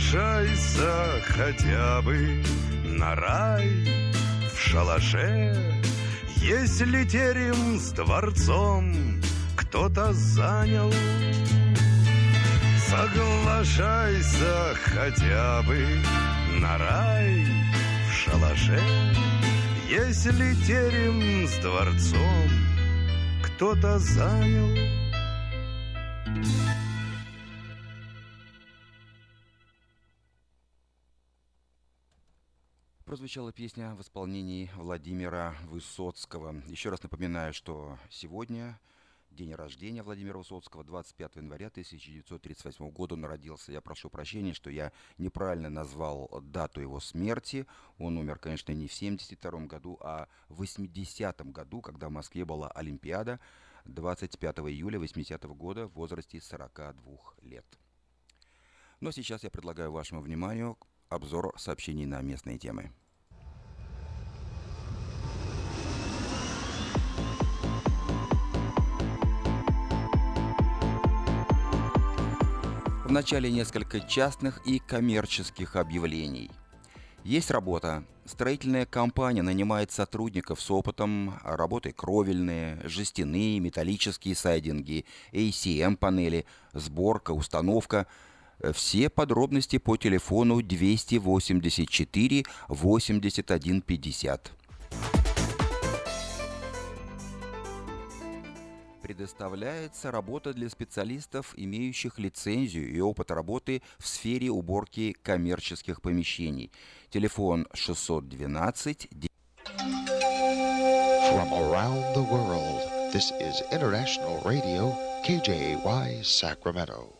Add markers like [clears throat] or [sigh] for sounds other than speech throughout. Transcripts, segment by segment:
Соглашайся хотя бы на рай в шалаше, Если терем с дворцом кто-то занял. Соглашайся хотя бы на рай в шалаше, Если терем с дворцом кто-то занял. Прозвучала песня в исполнении Владимира Высоцкого. Еще раз напоминаю, что сегодня день рождения Владимира Высоцкого, 25 января 1938 года он родился. Я прошу прощения, что я неправильно назвал дату его смерти. Он умер, конечно, не в 72 году, а в 80 году, когда в Москве была Олимпиада, 25 июля 80 года в возрасте 42 лет. Но сейчас я предлагаю вашему вниманию обзор сообщений на местные темы. Вначале несколько частных и коммерческих объявлений. Есть работа. Строительная компания нанимает сотрудников с опытом работы кровельные, жестяные, металлические сайдинги, ACM-панели, сборка, установка. Все подробности по телефону 284 81 50. Предоставляется работа для специалистов, имеющих лицензию и опыт работы в сфере уборки коммерческих помещений. Телефон 612 From around the world, this is International Radio, KJY, Sacramento.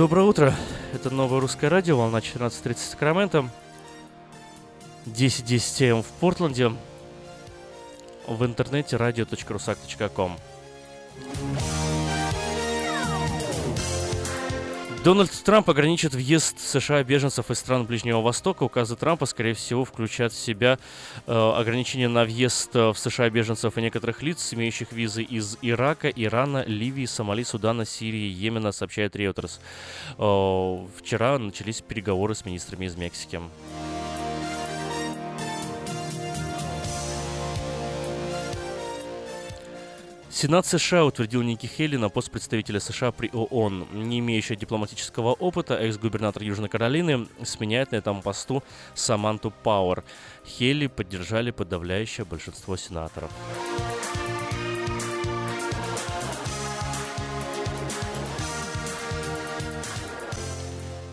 Доброе утро. Это новое русское радио, волна 14.30 Сакраменто. 10.10 10 м в Портленде. В интернете radio.rusak.com. Дональд Трамп ограничит въезд США беженцев из стран Ближнего Востока. Указы Трампа, скорее всего, включат в себя э, ограничения на въезд э, в США беженцев и некоторых лиц, имеющих визы из Ирака, Ирана, Ливии, Сомали, Судана, Сирии, Йемена, сообщает Reuters. Э, вчера начались переговоры с министрами из Мексики. Сенат США утвердил Ники Хейли на пост представителя США при ООН. Не имеющая дипломатического опыта, экс-губернатор Южной Каролины сменяет на этом посту Саманту Пауэр. Хейли поддержали подавляющее большинство сенаторов.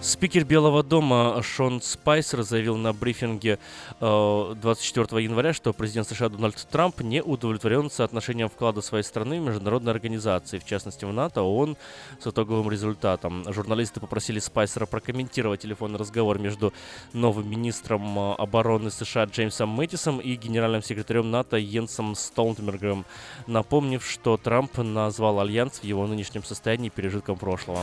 Спикер Белого дома Шон Спайсер заявил на брифинге 24 э, января, что президент США Дональд Трамп не удовлетворен соотношением вклада своей страны в международные организации, в частности в НАТО, ООН, с итоговым результатом. Журналисты попросили Спайсера прокомментировать телефонный разговор между новым министром э, обороны США Джеймсом Мэттисом и генеральным секретарем НАТО Йенсом Столтенбергом, напомнив, что Трамп назвал альянс в его нынешнем состоянии пережитком прошлого.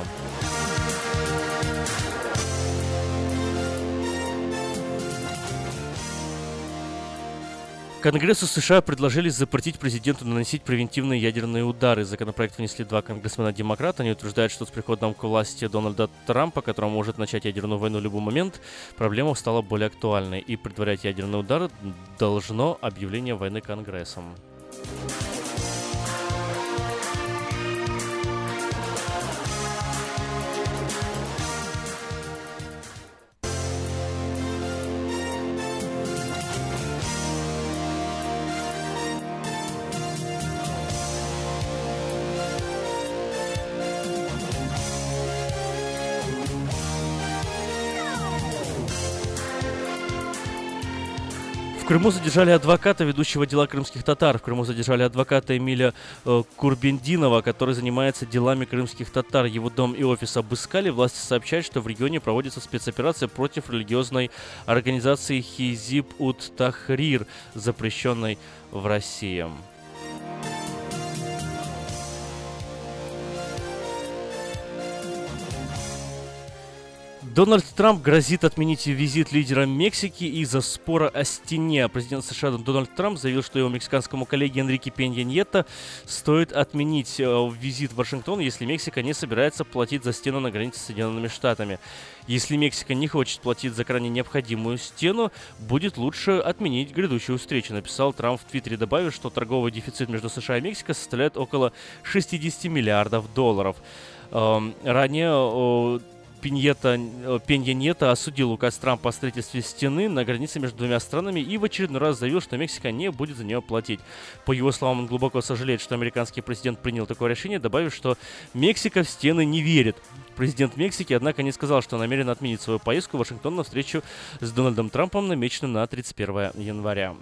Конгрессу США предложили запретить президенту наносить превентивные ядерные удары. Законопроект внесли два конгрессмена-демократа. Они утверждают, что с приходом к власти Дональда Трампа, который может начать ядерную войну в любой момент, проблема стала более актуальной. И предварять ядерные удары должно объявление войны Конгрессом. Крыму задержали адвоката, ведущего дела крымских татар. В Крыму задержали адвоката Эмиля э, Курбендинова, который занимается делами крымских татар. Его дом и офис обыскали. Власти сообщают, что в регионе проводится спецоперация против религиозной организации Хизиб Ут Тахрир, запрещенной в России. Дональд Трамп грозит отменить визит лидера Мексики из-за спора о стене. Президент США Дональд Трамп заявил, что его мексиканскому коллеге Энрике Пенья Ньетто стоит отменить э, визит в Вашингтон, если Мексика не собирается платить за стену на границе с Соединенными Штатами. Если Мексика не хочет платить за крайне необходимую стену, будет лучше отменить грядущую встречу, написал Трамп в Твиттере, добавив, что торговый дефицит между США и Мексикой составляет около 60 миллиардов долларов. Эм, ранее Пиньета, э, Пенья Нета осудил указ Трампа о строительстве стены на границе между двумя странами и в очередной раз заявил, что Мексика не будет за нее платить. По его словам, он глубоко сожалеет, что американский президент принял такое решение, добавив, что Мексика в стены не верит. Президент Мексики, однако, не сказал, что намерен отменить свою поездку в Вашингтон на встречу с Дональдом Трампом, намеченную на 31 января.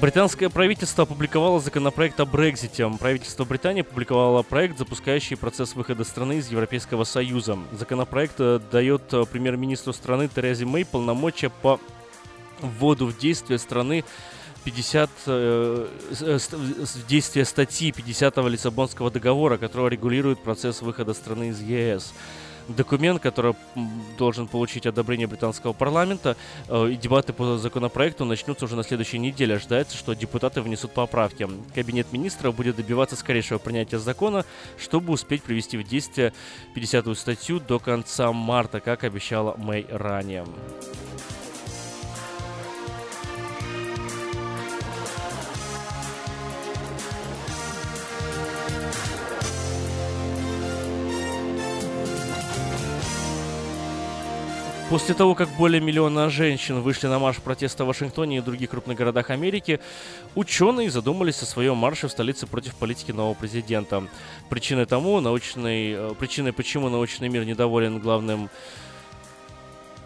Британское правительство опубликовало законопроект о Брекзите. Правительство Британии опубликовало проект, запускающий процесс выхода страны из Европейского Союза. Законопроект э, дает э, премьер-министру страны Терезе Мэй полномочия по вводу в действие страны 50 э, э, действия статьи 50 Лиссабонского договора, которая регулирует процесс выхода страны из ЕС документ, который должен получить одобрение британского парламента. Э, и дебаты по законопроекту начнутся уже на следующей неделе. Ожидается, что депутаты внесут поправки. Кабинет министров будет добиваться скорейшего принятия закона, чтобы успеть привести в действие 50-ю статью до конца марта, как обещала Мэй ранее. После того, как более миллиона женщин вышли на марш протеста в Вашингтоне и других крупных городах Америки, ученые задумались о своем марше в столице против политики нового президента. Причиной тому, научной, э, причиной почему научный мир недоволен главным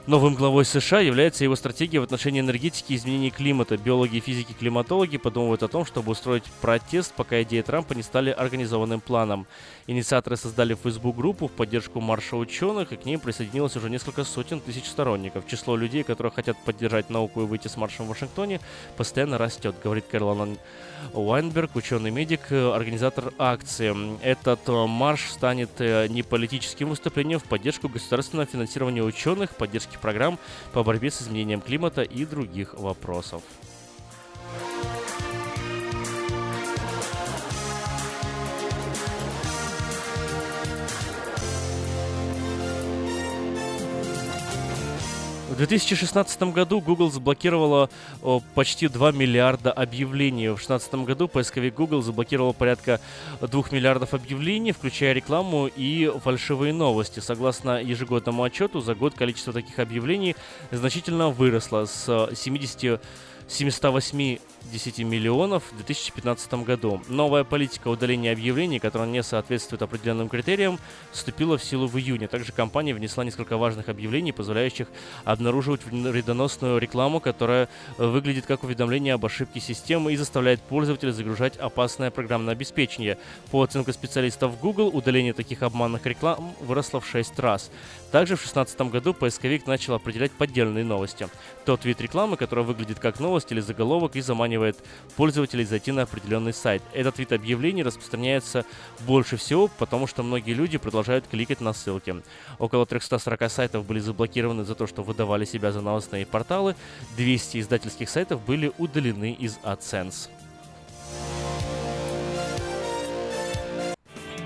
Новым главой США является его стратегия в отношении энергетики и изменений климата. Биологи, физики, климатологи подумывают о том, чтобы устроить протест, пока идеи Трампа не стали организованным планом. Инициаторы создали Facebook-группу в поддержку марша ученых, и к ней присоединилось уже несколько сотен тысяч сторонников. Число людей, которые хотят поддержать науку и выйти с маршем в Вашингтоне, постоянно растет, говорит Кэролан Уайнберг, ученый-медик, организатор акции. Этот э, марш станет э, не политическим выступлением в поддержку государственного финансирования ученых, поддержки программ по борьбе с изменением климата и других вопросов. В 2016 году Google заблокировала почти 2 миллиарда объявлений. В 2016 году поисковик Google заблокировал порядка 2 миллиардов объявлений, включая рекламу и фальшивые новости. Согласно ежегодному отчету, за год количество таких объявлений значительно выросло с 70 708 10 миллионов в 2015 году. Новая политика удаления объявлений, которая не соответствует определенным критериям, вступила в силу в июне. Также компания внесла несколько важных объявлений, позволяющих обнаруживать вредоносную рекламу, которая выглядит как уведомление об ошибке системы и заставляет пользователя загружать опасное программное обеспечение. По оценке специалистов Google, удаление таких обманных реклам выросло в 6 раз. Также в 2016 году поисковик начал определять поддельные новости. Тот вид рекламы, который выглядит как новость или заголовок и заманивает пользователей зайти на определенный сайт. Этот вид объявлений распространяется больше всего, потому что многие люди продолжают кликать на ссылки. Около 340 сайтов были заблокированы за то, что выдавали себя за новостные порталы, 200 издательских сайтов были удалены из AdSense.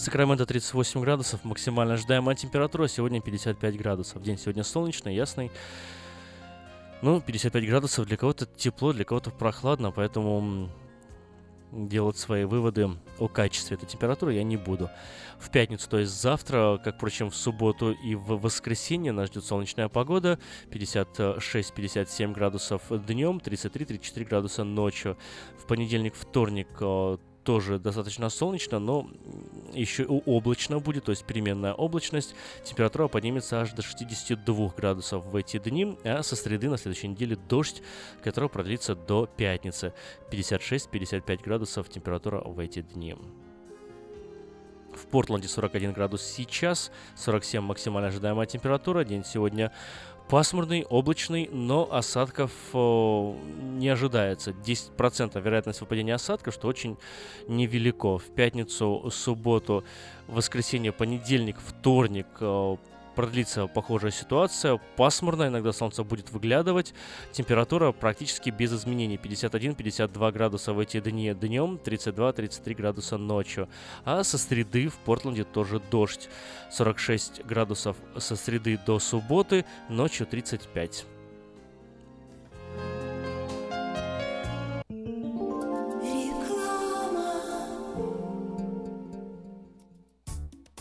Сакраменто 38 градусов, максимально ожидаемая температура сегодня 55 градусов. День сегодня солнечный, ясный. Ну, 55 градусов для кого-то тепло, для кого-то прохладно, поэтому делать свои выводы о качестве этой температуры я не буду. В пятницу, то есть завтра, как, впрочем, в субботу и в воскресенье нас ждет солнечная погода. 56-57 градусов днем, 33-34 градуса ночью. В понедельник, вторник э, тоже достаточно солнечно, но еще облачно будет, то есть переменная облачность. Температура поднимется аж до 62 градусов в эти дни, а со среды на следующей неделе дождь, который продлится до пятницы. 56-55 градусов температура в эти дни. В Портленде 41 градус сейчас, 47 максимально ожидаемая температура. День сегодня Пасмурный, облачный, но осадков о, не ожидается. 10% вероятность выпадения осадков, что очень невелико. В пятницу, субботу, воскресенье, понедельник, вторник о, продлится похожая ситуация. Пасмурно, иногда солнце будет выглядывать. Температура практически без изменений. 51-52 градуса в эти дни днем, 32-33 градуса ночью. А со среды в Портленде тоже дождь. 46 градусов со среды до субботы, ночью 35.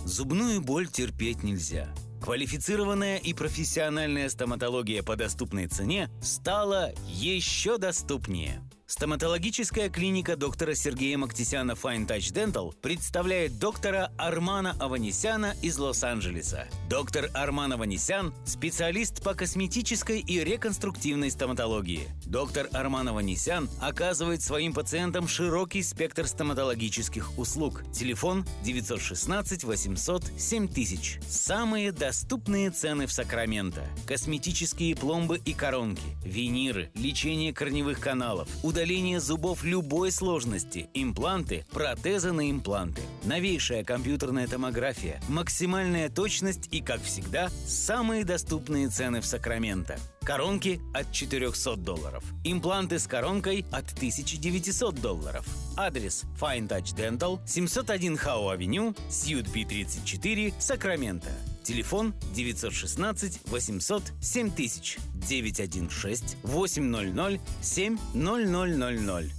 Зубную боль терпеть нельзя. Квалифицированная и профессиональная стоматология по доступной цене стала еще доступнее. Стоматологическая клиника доктора Сергея Мактисяна Fine Touch Dental представляет доктора Армана Аванесяна из Лос-Анджелеса. Доктор Арман Аванесян – специалист по косметической и реконструктивной стоматологии. Доктор Арман Аванесян оказывает своим пациентам широкий спектр стоматологических услуг. Телефон 916 800 7000. Самые доступные цены в Сакраменто. Косметические пломбы и коронки, виниры, лечение корневых каналов, удаление зубов любой сложности, импланты, протезы на импланты, новейшая компьютерная томография, максимальная точность и, как всегда, самые доступные цены в Сакраменто. Коронки от 400 долларов. Импланты с коронкой от 1900 долларов. Адрес Fine Touch Dental, 701 Хау Авеню, Сьют Би 34, Сакраменто. Телефон 916 800 7000 916 800 7000.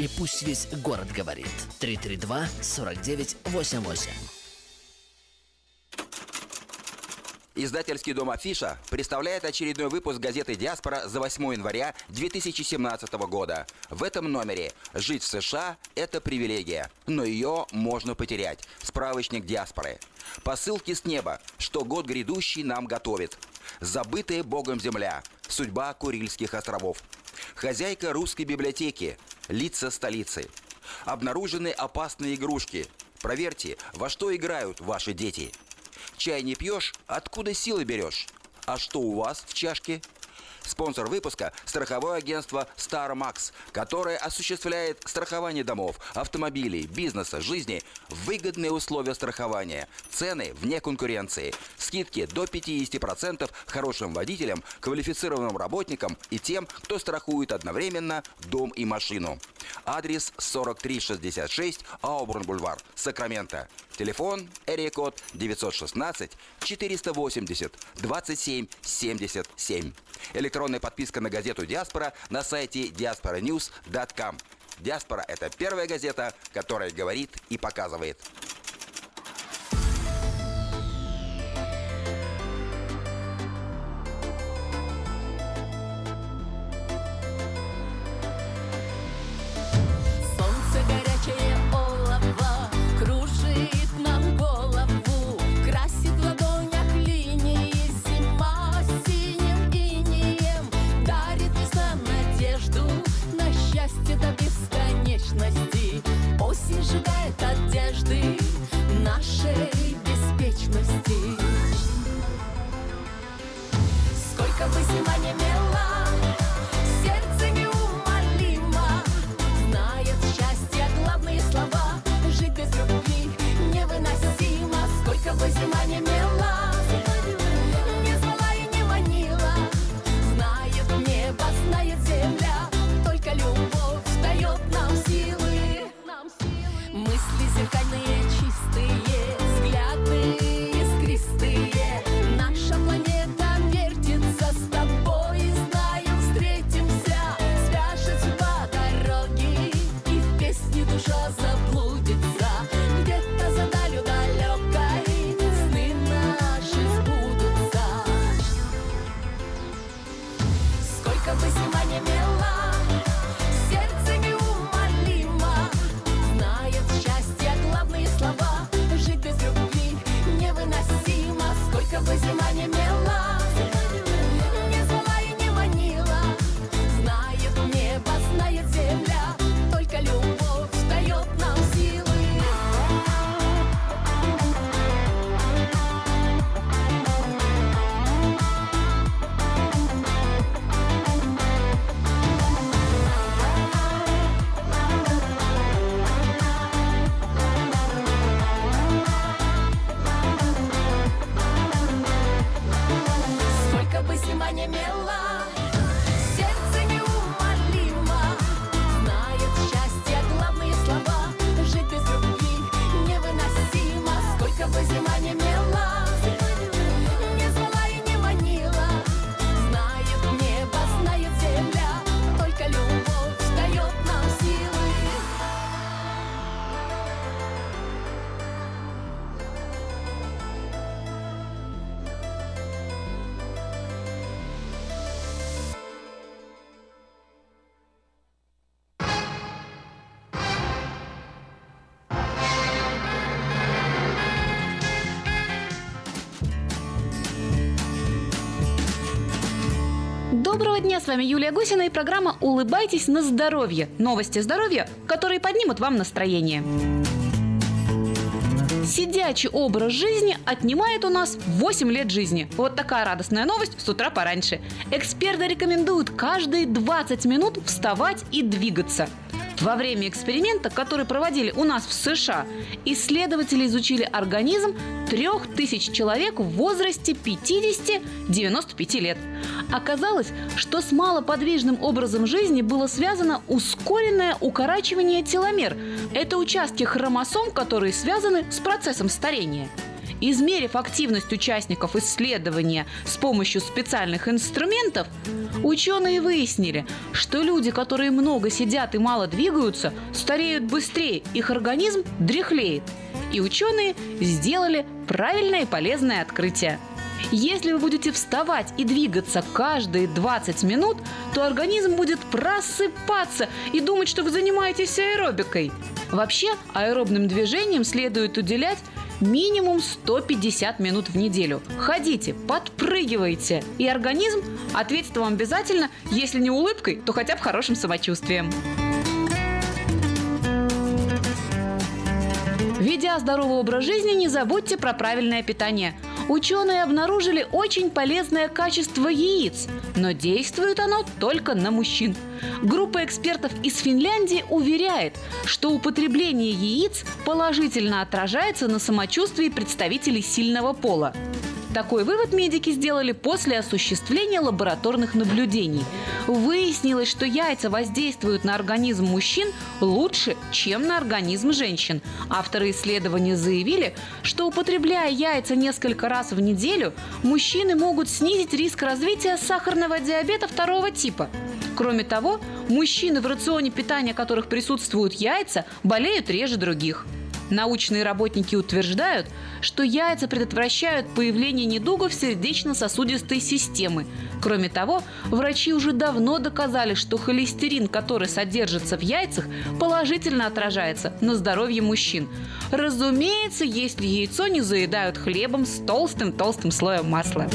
И пусть весь город говорит. 332-4988. Издательский дом «Афиша» представляет очередной выпуск газеты «Диаспора» за 8 января 2017 года. В этом номере «Жить в США – это привилегия, но ее можно потерять». Справочник «Диаспоры». Посылки с неба, что год грядущий нам готовит. Забытая Богом земля. Судьба Курильских островов. Хозяйка русской библиотеки. Лица столицы. Обнаружены опасные игрушки. Проверьте, во что играют ваши дети. Чай не пьешь, откуда силы берешь? А что у вас в чашке? Спонсор выпуска – страховое агентство Star Max, которое осуществляет страхование домов, автомобилей, бизнеса, жизни выгодные условия страхования, цены вне конкуренции, скидки до 50% хорошим водителям, квалифицированным работникам и тем, кто страхует одновременно дом и машину. Адрес 4366 Аубурн Бульвар, Сакраменто. Телефон Эрия код 916 480 27 77. Электронная подписка на газету «Диаспора» на сайте diasporanews.com. «Диаспора» — это первая газета, которая говорит и показывает. Счастье до бесконечности. Осень сжигает одежды нашей беспечности. Сколько бы зима не мела, Доброго дня, с вами Юлия Гусина и программа «Улыбайтесь на здоровье». Новости здоровья, которые поднимут вам настроение. Сидячий образ жизни отнимает у нас 8 лет жизни. Вот такая радостная новость с утра пораньше. Эксперты рекомендуют каждые 20 минут вставать и двигаться. Во время эксперимента, который проводили у нас в США, исследователи изучили организм 3000 человек в возрасте 50-95 лет. Оказалось, что с малоподвижным образом жизни было связано ускоренное укорачивание теломер. Это участки хромосом, которые связаны с процессом старения. Измерив активность участников исследования с помощью специальных инструментов, ученые выяснили, что люди, которые много сидят и мало двигаются, стареют быстрее, их организм дряхлеет. И ученые сделали правильное и полезное открытие. Если вы будете вставать и двигаться каждые 20 минут, то организм будет просыпаться и думать, что вы занимаетесь аэробикой. Вообще, аэробным движением следует уделять минимум 150 минут в неделю. Ходите, подпрыгивайте, и организм ответит вам обязательно, если не улыбкой, то хотя бы хорошим самочувствием. Ведя здоровый образ жизни, не забудьте про правильное питание. Ученые обнаружили очень полезное качество яиц, но действует оно только на мужчин. Группа экспертов из Финляндии уверяет, что употребление яиц положительно отражается на самочувствии представителей сильного пола. Такой вывод медики сделали после осуществления лабораторных наблюдений. Выяснилось, что яйца воздействуют на организм мужчин лучше, чем на организм женщин. Авторы исследования заявили, что употребляя яйца несколько раз в неделю, мужчины могут снизить риск развития сахарного диабета второго типа. Кроме того, мужчины, в рационе питания которых присутствуют яйца, болеют реже других. Научные работники утверждают, что яйца предотвращают появление недугов сердечно-сосудистой системы. Кроме того, врачи уже давно доказали, что холестерин, который содержится в яйцах, положительно отражается на здоровье мужчин. Разумеется, если яйцо не заедают хлебом с толстым-толстым слоем масла.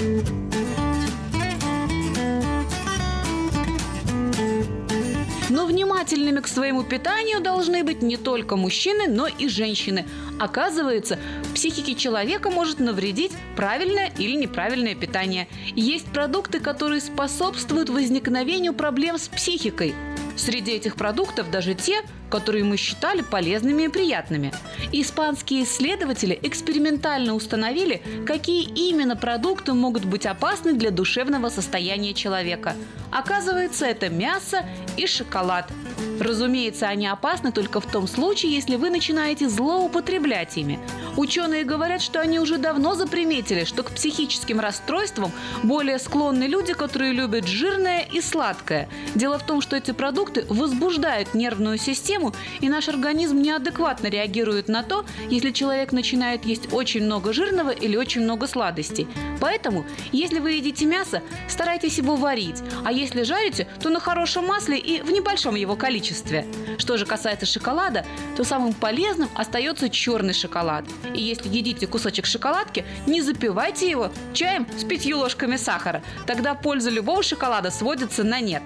Но внимательными к своему питанию должны быть не только мужчины, но и женщины. Оказывается, психике человека может навредить правильное или неправильное питание. Есть продукты, которые способствуют возникновению проблем с психикой. Среди этих продуктов даже те, которые мы считали полезными и приятными. Испанские исследователи экспериментально установили, какие именно продукты могут быть опасны для душевного состояния человека. Оказывается, это мясо и шоколад. Разумеется, они опасны только в том случае, если вы начинаете злоупотреблять ими. Ученые говорят, что они уже давно заприметили, что к психическим расстройствам более склонны люди, которые любят жирное и сладкое. Дело в том, что эти продукты возбуждают нервную систему, и наш организм неадекватно реагирует на то, если человек начинает есть очень много жирного или очень много сладостей. Поэтому, если вы едите мясо, старайтесь его варить, а если жарите, то на хорошем масле и в небольшом его количестве. Что же касается шоколада, то самым полезным остается черный шоколад. И если едите кусочек шоколадки, не запивайте его чаем с пятью ложками сахара. Тогда польза любого шоколада сводится на нет.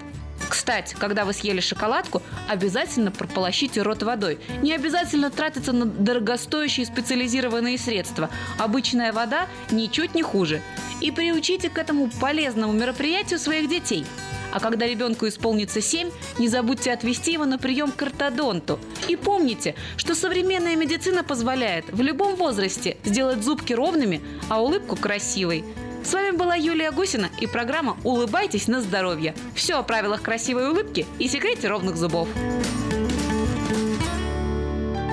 Кстати, когда вы съели шоколадку, обязательно прополощите рот водой. Не обязательно тратиться на дорогостоящие специализированные средства. Обычная вода ничуть не хуже. И приучите к этому полезному мероприятию своих детей. А когда ребенку исполнится 7, не забудьте отвести его на прием к ортодонту. И помните, что современная медицина позволяет в любом возрасте сделать зубки ровными, а улыбку красивой. С вами была Юлия Гусина и программа «Улыбайтесь на здоровье». Все о правилах красивой улыбки и секрете ровных зубов.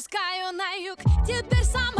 Отпускаю на юг. Теперь сама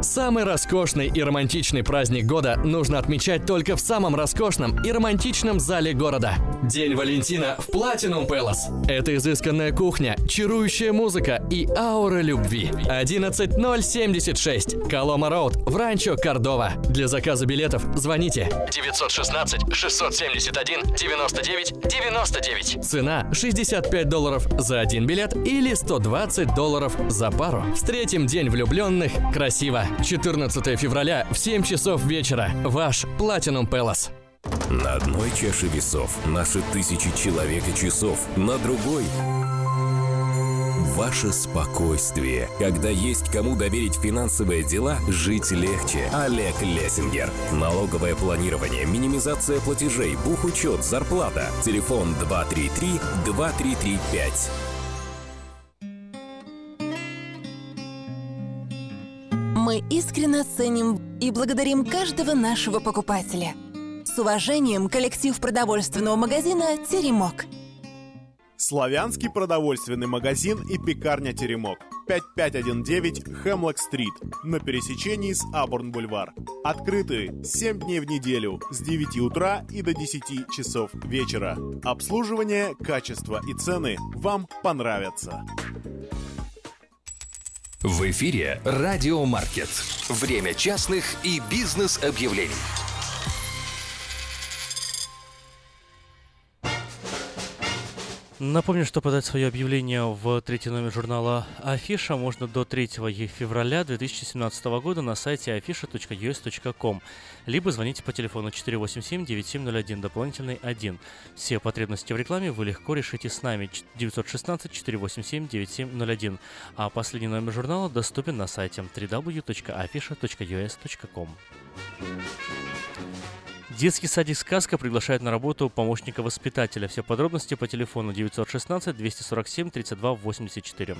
Самый роскошный и романтичный праздник года нужно отмечать только в самом роскошном и романтичном зале города. День Валентина в Platinum Palace. Это изысканная кухня, чарующая музыка и аура любви. 11076 Колома Роуд в Ранчо Кордова. Для заказа билетов звоните 916 671 99 99. Цена 65 долларов за один билет или 120 долларов за пару. Встретим День влюбленных красиво. 14 февраля в 7 часов вечера. Ваш Platinum Palace. На одной чаше весов наши тысячи человек и часов, на другой Ваше спокойствие. Когда есть кому доверить финансовые дела, жить легче. Олег Лессингер. Налоговое планирование, минимизация платежей, бухучет, зарплата. Телефон 233-2335. Мы искренне ценим и благодарим каждого нашего покупателя. С уважением, коллектив продовольственного магазина «Теремок». Славянский продовольственный магазин и пекарня «Теремок». 5519 Хемлок-стрит на пересечении с Абурн-бульвар. Открыты 7 дней в неделю с 9 утра и до 10 часов вечера. Обслуживание, качество и цены вам понравятся. В эфире «Радио Маркет». Время частных и бизнес-объявлений. Напомню, что подать свое объявление в третий номер журнала Афиша можно до 3 февраля 2017 года на сайте afisha.us.com, либо звоните по телефону 487-9701, дополнительный 1. Все потребности в рекламе вы легко решите с нами 916-487-9701, а последний номер журнала доступен на сайте www.afisha.us.com. Детский садик «Сказка» приглашает на работу помощника воспитателя. Все подробности по телефону 916 247 32 84.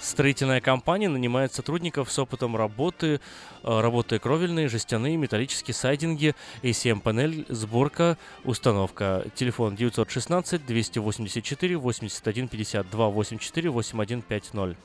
Строительная компания нанимает сотрудников с опытом работы, э, работы кровельные, жестяные, металлические сайдинги, ACM-панель, сборка, установка. Телефон 916 284 81 52 84 8150.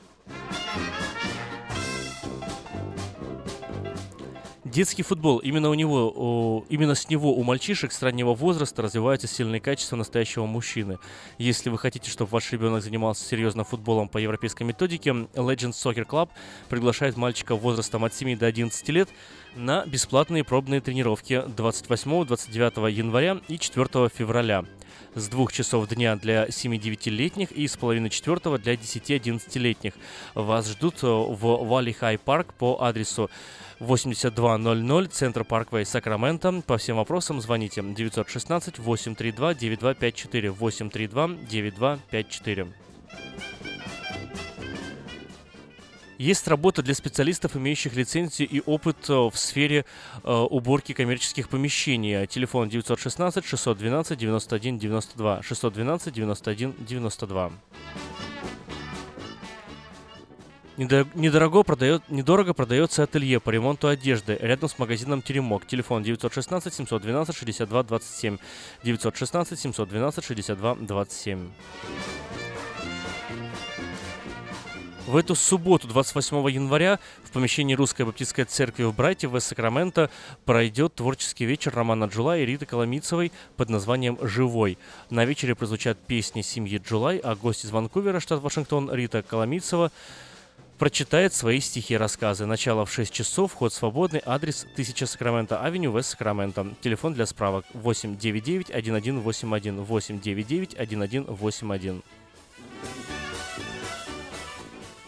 Детский футбол. Именно у него, именно с него у мальчишек с раннего возраста развиваются сильные качества настоящего мужчины. Если вы хотите, чтобы ваш ребенок занимался серьезно футболом по европейской методике, Legends Soccer Club приглашает мальчика возрастом от 7 до 11 лет на бесплатные пробные тренировки 28-29 января и 4 февраля с 2 часов дня для 7-9-летних и с половины четвертого для 10-11-летних. Вас ждут в Валли Хай Парк по адресу 8200, Центр Парквей, Сакраменто. По всем вопросам звоните 916 832 9254 832 9254. Есть работа для специалистов, имеющих лицензию и опыт э, в сфере э, уборки коммерческих помещений. Телефон 916 612 91 92 612 91 92. Недорого, продает, недорого продается ателье по ремонту одежды рядом с магазином Теремок. Телефон 916 712 В эту субботу, 28 января, в помещении Русской Баптистской церкви в Брайте в Сакраменто пройдет творческий вечер Романа Джула и Риты Коломицевой под названием «Живой». На вечере прозвучат песни семьи Джулай, а гость из Ванкувера, штат Вашингтон, Рита Коломицева, прочитает свои стихи и рассказы. Начало в 6 часов, вход свободный, адрес 1000 Сакраменто, авеню Вест Сакраменто. Телефон для справок 899 1181 899 1181.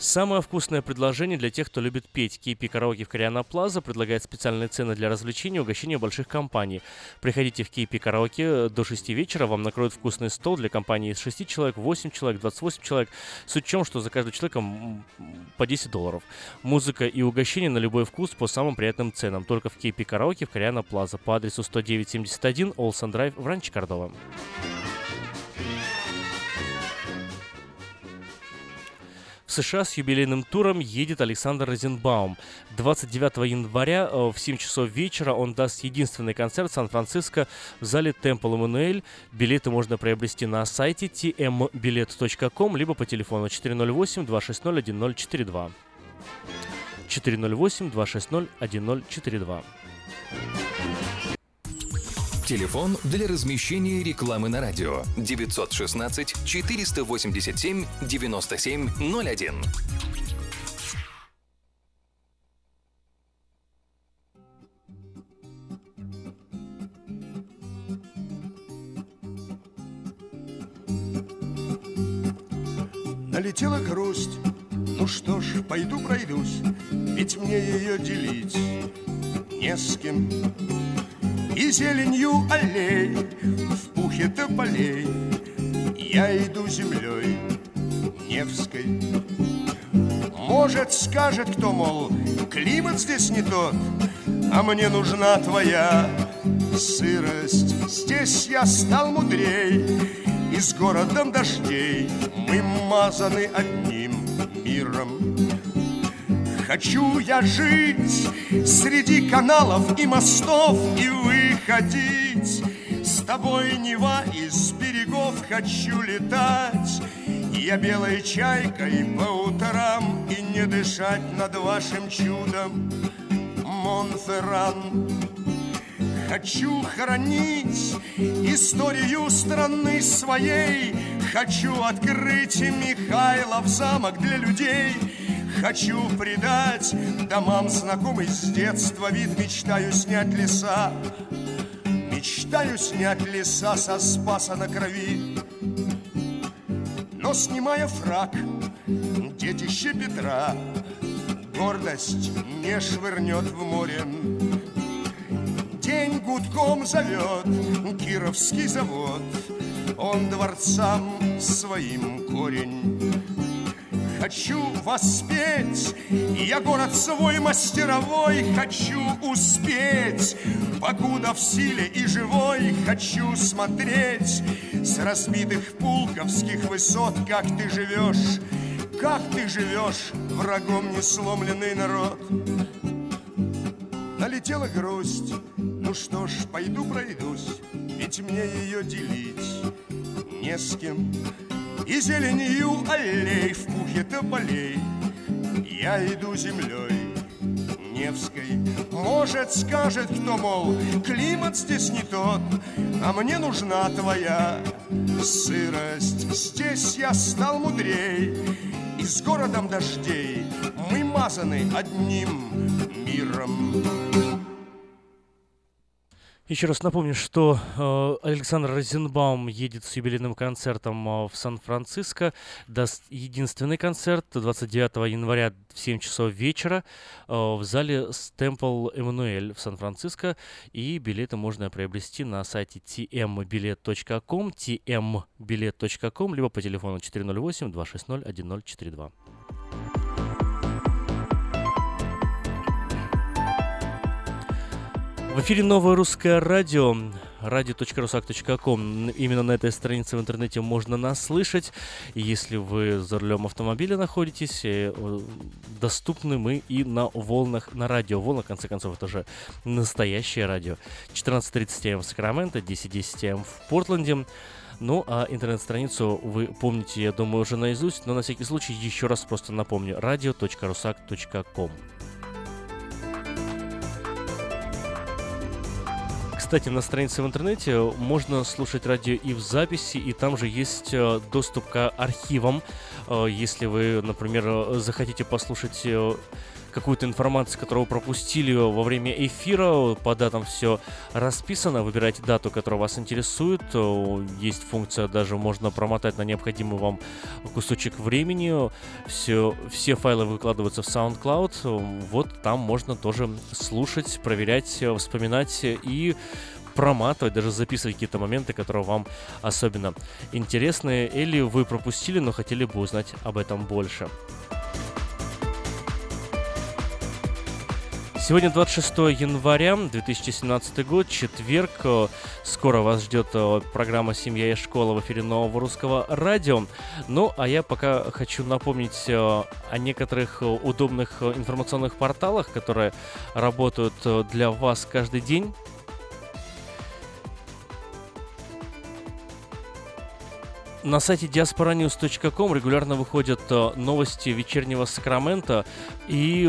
Самое вкусное предложение для тех, кто любит петь. KP Караоке в Кориана Плаза предлагает специальные цены для развлечений и угощения больших компаний. Приходите в KP Караоке до 6 вечера, вам накроют вкусный стол для компании из 6 человек, 8 человек, 28 человек. Суть в чем, что за каждого человека по 10 долларов. Музыка и угощение на любой вкус по самым приятным ценам. Только в KP Караоке в Кориана Плаза по адресу 10971 Олсен Драйв в Ранче Кордова. В США с юбилейным туром едет Александр Розенбаум. 29 января э, в 7 часов вечера он даст единственный концерт в Сан-Франциско в зале Темпл Эммануэль. Билеты можно приобрести на сайте tmbilet.com либо по телефону 408-260-1042. 408-260-1042. Телефон для размещения рекламы на радио 916 487 9701. Налетела грусть, ну что ж, пойду пройдусь, ведь мне ее делить не с кем. И зеленью аллей в пухе тополей Я иду землей Невской. Может, скажет кто, мол, климат здесь не тот, А мне нужна твоя сырость. Здесь я стал мудрей, И с городом дождей Мы мазаны одним миром. Хочу я жить среди каналов и мостов и выходить. С тобой Нева из берегов хочу летать. Я белой чайкой по утрам и не дышать над вашим чудом, Монферран. Хочу хранить историю страны своей, Хочу открыть Михайлов замок для людей — Хочу придать домам знакомый с детства вид Мечтаю снять леса Мечтаю снять леса со спаса на крови. Но снимая фраг, детище Петра Гордость не швырнет в море. День гудком зовет Кировский завод. Он дворцам своим корень Хочу воспеть, я город свой мастеровой Хочу успеть, покуда в силе и живой Хочу смотреть. С разбитых пулковских высот Как ты живешь, как ты живешь, врагом не сломленный народ. Налетела грусть, ну что ж, пойду пройдусь Ведь мне ее делить не с кем и зеленью аллей в пухе тополей Я иду землей Невской. Может, скажет кто, мол, климат здесь не тот А мне нужна твоя сырость. Здесь я стал мудрей И с городом дождей Мы мазаны одним миром еще раз напомню, что э, Александр Розенбаум едет с юбилейным концертом э, в Сан-Франциско. Даст единственный концерт 29 января в 7 часов вечера э, в зале Темпл Эммануэль в Сан-Франциско. И билеты можно приобрести на сайте tmbilet.com, tmbilet.com, либо по телефону 408 260 1042. В эфире новое русское радио radio.rusak.com. Именно на этой странице в интернете можно нас слышать. Если вы за рулем автомобиля находитесь, э, доступны мы и на волнах, на радио. Волна, в конце концов, это же настоящее радио. 14.30 М в Сакраменто, 10.10 М в Портленде. Ну, а интернет-страницу вы помните, я думаю, уже наизусть, но на всякий случай еще раз просто напомню. radio.rusak.com. Кстати, на странице в интернете можно слушать радио и в записи, и там же есть э, доступ к архивам. Э, если вы, например, захотите послушать э, какую-то информацию, которую пропустили во время эфира. По датам все расписано. Выбирайте дату, которая вас интересует. Есть функция, даже можно промотать на необходимый вам кусочек времени. Все, все файлы выкладываются в SoundCloud. Вот там можно тоже слушать, проверять, вспоминать и проматывать, даже записывать какие-то моменты, которые вам особенно интересны или вы пропустили, но хотели бы узнать об этом больше. Сегодня 26 января 2017 год, четверг. Скоро вас ждет э, программа «Семья и школа» в эфире Нового Русского Радио. Ну, а я пока хочу напомнить э, о некоторых удобных информационных порталах, которые работают э, для вас каждый день. На сайте diasporanews.com регулярно выходят э, новости вечернего Сакрамента, и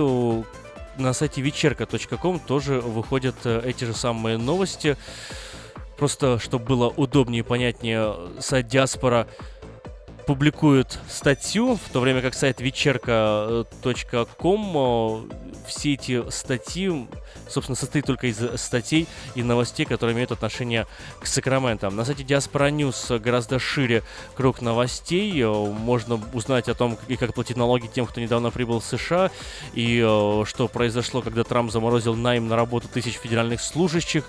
на сайте вечерка.ком тоже выходят э, эти же самые новости. Просто, чтобы было удобнее и понятнее, сайт Диаспора публикует статью, в то время как сайт вечерка.ком все эти статьи, собственно, состоит только из статей и новостей, которые имеют отношение к Сакраментам. На сайте Diaspora News гораздо шире круг новостей. Можно узнать о том, и как платить налоги тем, кто недавно прибыл в США, и э, что произошло, когда Трамп заморозил найм на работу тысяч федеральных служащих,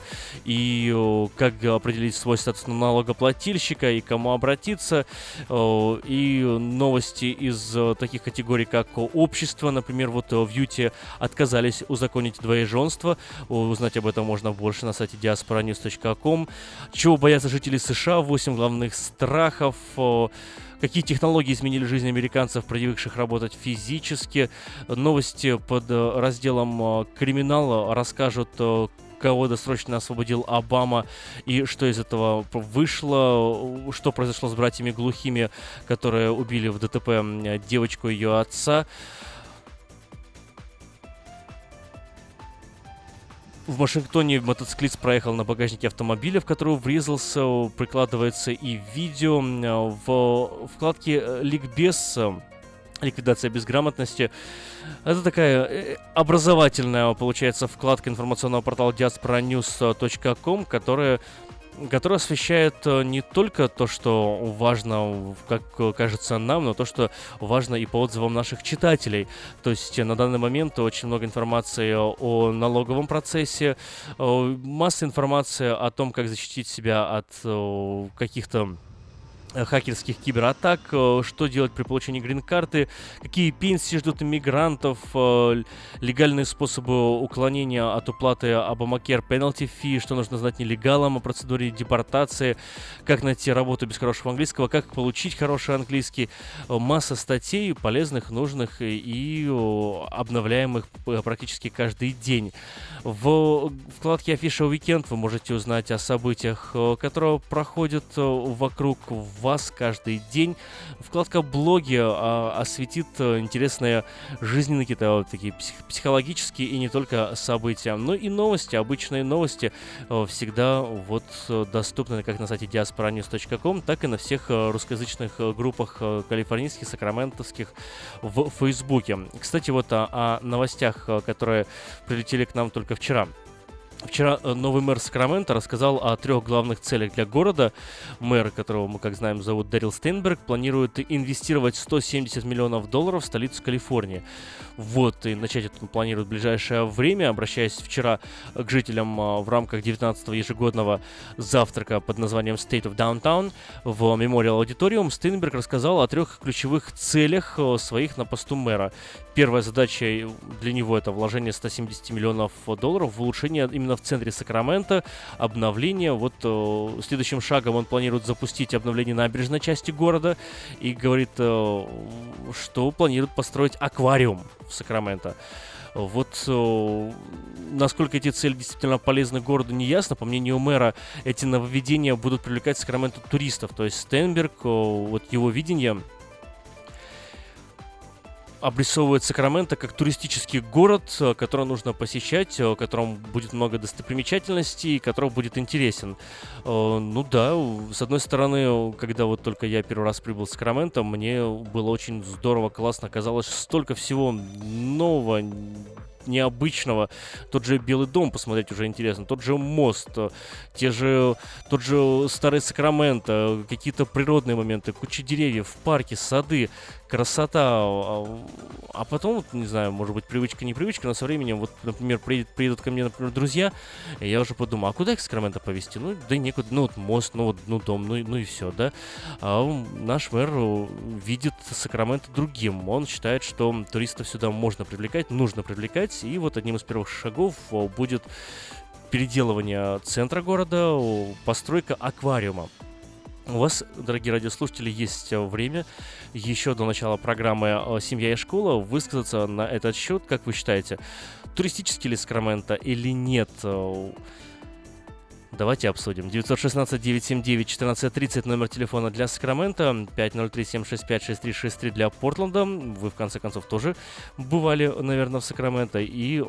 и э, как определить свой статус налогоплательщика, и кому обратиться, э, и новости из таких категорий, как общество, например, вот в Юте отказались узаконить двоеженство. Узнать об этом можно больше на сайте diasporanews.com. Чего боятся жители США? 8 главных страхов. Какие технологии изменили жизнь американцев, привыкших работать физически? Новости под э, разделом э, «Криминал» расскажут, э, кого досрочно освободил Обама и что из этого вышло, что произошло с братьями глухими, которые убили в ДТП девочку ее отца. В Вашингтоне мотоциклист проехал на багажнике автомобиля, в который врезался. Прикладывается и видео. В вкладке э, «Ликбез» э, ликвидация безграмотности. Это такая э, образовательная, получается, вкладка информационного портала diasporanews.com, которая который освещает э, не только то, что важно, как кажется нам, но то, что важно и по отзывам наших читателей. То есть на данный момент очень много информации о налоговом процессе, масса информации о том, как защитить себя от э, каких-то Э, хакерских кибератак, э, что делать при получении грин-карты, какие пенсии ждут иммигрантов, э, легальные способы уклонения от уплаты Obamacare Penalty Fee, что нужно знать нелегалам о процедуре депортации, как найти работу без хорошего английского, как получить хороший английский. Масса статей полезных, нужных и обновляемых практически каждый день. В вкладке Official Weekend вы можете узнать о событиях, которые проходят вокруг вас каждый день. Вкладка «Блоги» а, осветит э, интересные жизненные какие-то вот такие псих, психологические и не только события, но и новости, обычные новости э, всегда вот э, доступны как на сайте diasporanews.com, так и на всех русскоязычных группах калифорнийских, сакраментовских в Фейсбуке. Кстати, вот о, о новостях, которые прилетели к нам только вчера. Вчера э, новый мэр Сакрамента рассказал о трех главных целях для города. Мэр, которого мы, как знаем, зовут Дарил Стейнберг, планирует инвестировать 170 миллионов долларов в столицу Калифорнии. Вот, и начать это он планирует в ближайшее время. Обращаясь вчера к жителям а, в рамках 19-го ежегодного завтрака под названием State of Downtown в Memorial Auditorium, Стейнберг рассказал о трех ключевых целях э, своих на посту мэра. Первая задача для него это вложение 170 миллионов долларов в улучшение именно в центре Сакрамента, обновление. Вот э, следующим шагом он планирует запустить обновление набережной части города и говорит, э, что планирует построить аквариум в Сакраменто. Вот э, насколько эти цели действительно полезны городу, не ясно. По мнению мэра, эти нововведения будут привлекать Сакраменто туристов. То есть Стенберг, э, вот его видение обрисовывает Сакраменто как туристический город, э, который нужно посещать, в котором будет много достопримечательностей, который будет интересен. Ну да, с одной стороны, когда вот только я первый раз прибыл в Сакраменто, мне было очень здорово, классно, казалось, столько всего нового, необычного. Тот же Белый дом посмотреть уже интересно, тот же мост, э, те же, тот же Старый Сакраменто, какие-то природные моменты, куча деревьев, парки, сады, красота. А, а потом, не знаю, может быть, привычка, не привычка, но со временем, вот, например, приедут, приедут ко мне, например, друзья, и я уже подумал, а куда их Сакраменто повезти? Ну, да некуда, ну, вот мост, ну, вот, ну, дом, ну, ну и все, да. А наш мэр э, видит Сакраменто другим. Он считает, что туристов сюда можно привлекать, нужно привлекать. И вот одним из первых шагов будет переделывание центра города, постройка аквариума. У вас, дорогие радиослушатели, есть время еще до начала программы «Семья и школа» высказаться на этот счет. Как вы считаете, туристический ли Сакраменто или нет? Давайте обсудим. 916-979-1430 номер телефона для Сакрамента, 503-765-6363 для Портленда. Вы, в конце концов, тоже бывали, наверное, в Сакраменто и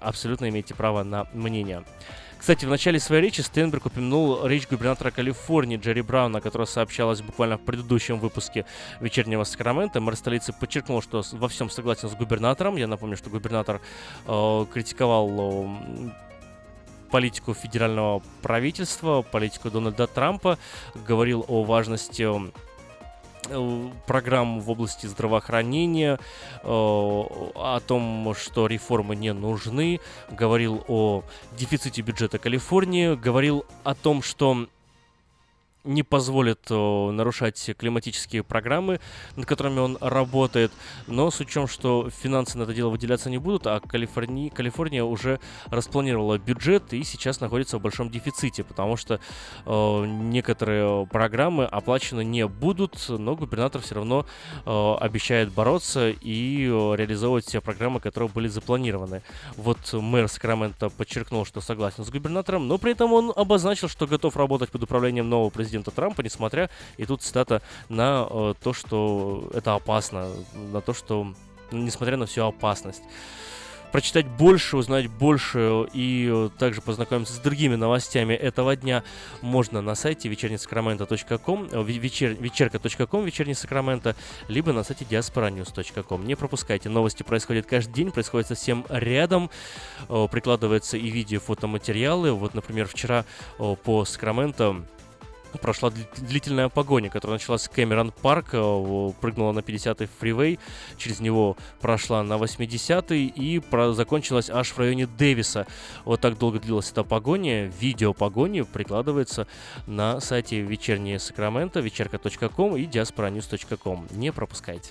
абсолютно имеете право на мнение. Кстати, в начале своей речи Стенберг упомянул речь губернатора Калифорнии Джерри Брауна, которая сообщалась буквально в предыдущем выпуске вечернего Сакрамента. Мэр столицы подчеркнул, что во всем согласен с губернатором. Я напомню, что губернатор э, критиковал э, политику федерального правительства, политику Дональда Трампа, говорил о важности э, программ в области здравоохранения, э, о том, что реформы не нужны, говорил о дефиците бюджета Калифорнии, говорил о том, что не позволит о, нарушать климатические программы, над которыми он работает, но с учетом, что финансы на это дело выделяться не будут, а Калифорния, Калифорния уже распланировала бюджет и сейчас находится в большом дефиците, потому что э, некоторые программы оплачены не будут, но губернатор все равно э, обещает бороться и э, реализовывать все программы, которые были запланированы. Вот мэр Сакрамента подчеркнул, что согласен с губернатором, но при этом он обозначил, что готов работать под управлением нового президента президента Трампа, несмотря, и тут цитата, на э, то, что это опасно, на то, что, несмотря на всю опасность прочитать больше, узнать больше и э, также познакомиться с другими новостями этого дня можно на сайте вечернесакраменто.ком, э, вечер, вечерка.ком, вечерний Сакраменто, либо на сайте diasporanews.com. Не пропускайте, новости происходят каждый день, происходит совсем рядом, э, прикладываются и видео, фотоматериалы. Вот, например, вчера по Сакраменто прошла длительная погоня, которая началась с Кэмерон Парк, э, прыгнула на 50-й фривей, через него прошла на 80-й и про закончилась аж в районе Дэвиса. Вот так долго длилась эта погоня. Видео погони прикладывается на сайте вечерние Сакраменто, вечерка.ком и diasporanews.com. Не пропускайте.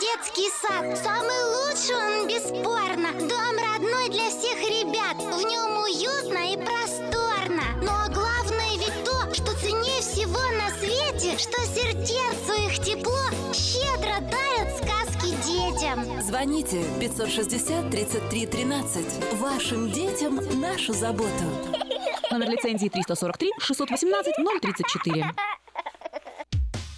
Детский сад. Самый лучший он, бесспорно. Дом родной для всех ребят. В нем уютно и просторно. Но главное ведь то, что ценнее всего на свете, что сердцу их тепло щедро дарят сказки детям. Звоните 560 33 13. Вашим детям нашу заботу. Номер лицензии 343 618 034.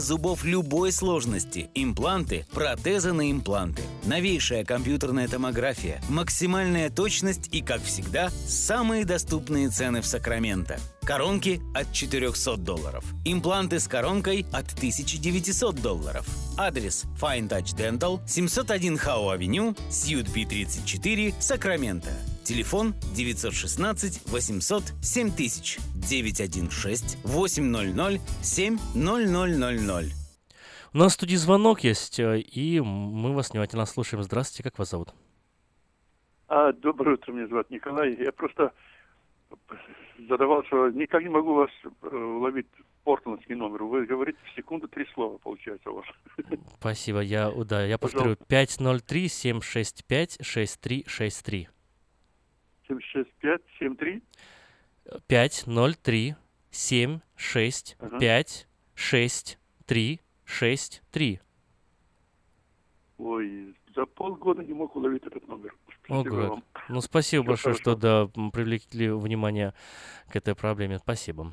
зубов любой сложности, импланты, протезы на импланты, новейшая компьютерная томография, максимальная точность и, как всегда, самые доступные цены в Сакраменто. Коронки от 400 долларов. Импланты с коронкой от 1900 долларов. Адрес Fine Touch Dental, 701 Хау Авеню, Сьют Пи 34, Сакраменто. Телефон 916 800 7000 916 800 7000. У нас в студии звонок есть, э, и мы вас внимательно слушаем. Здравствуйте, как вас зовут? А, доброе утро, меня зовут Николай. Я просто задавался, никак не могу вас э, уловить портlandский номер. Вы говорите в секунду три слова, получается у вас. [laughs] Спасибо, я, да, я повторю. 503-765-6363. 765, 73? 503 765 6363. Ой, за полгода не мог уловить этот номер. Ого. вам. Ну, спасибо Всё большое, что хорошо. да, м, привлекли внимание к этой проблеме. Спасибо.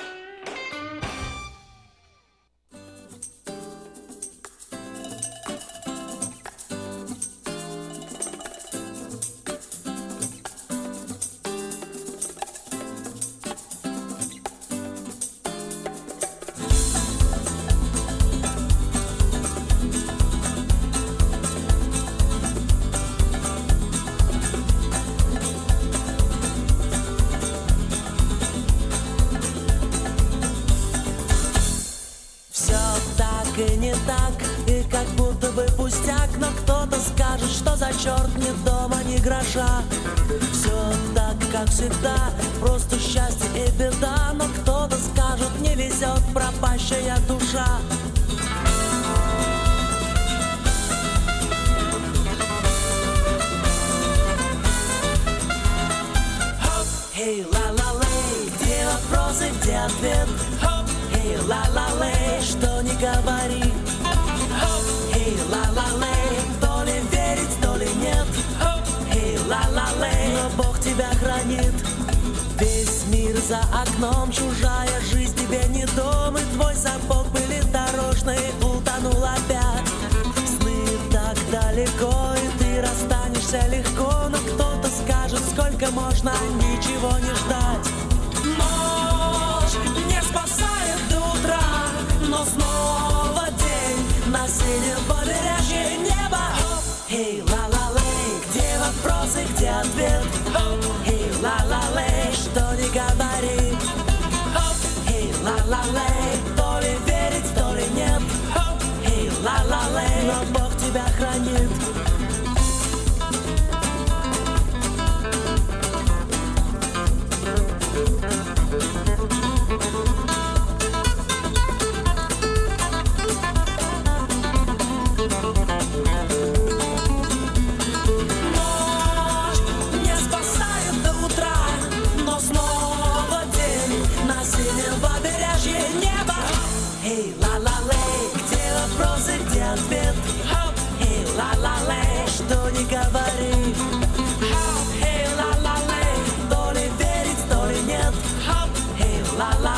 la la.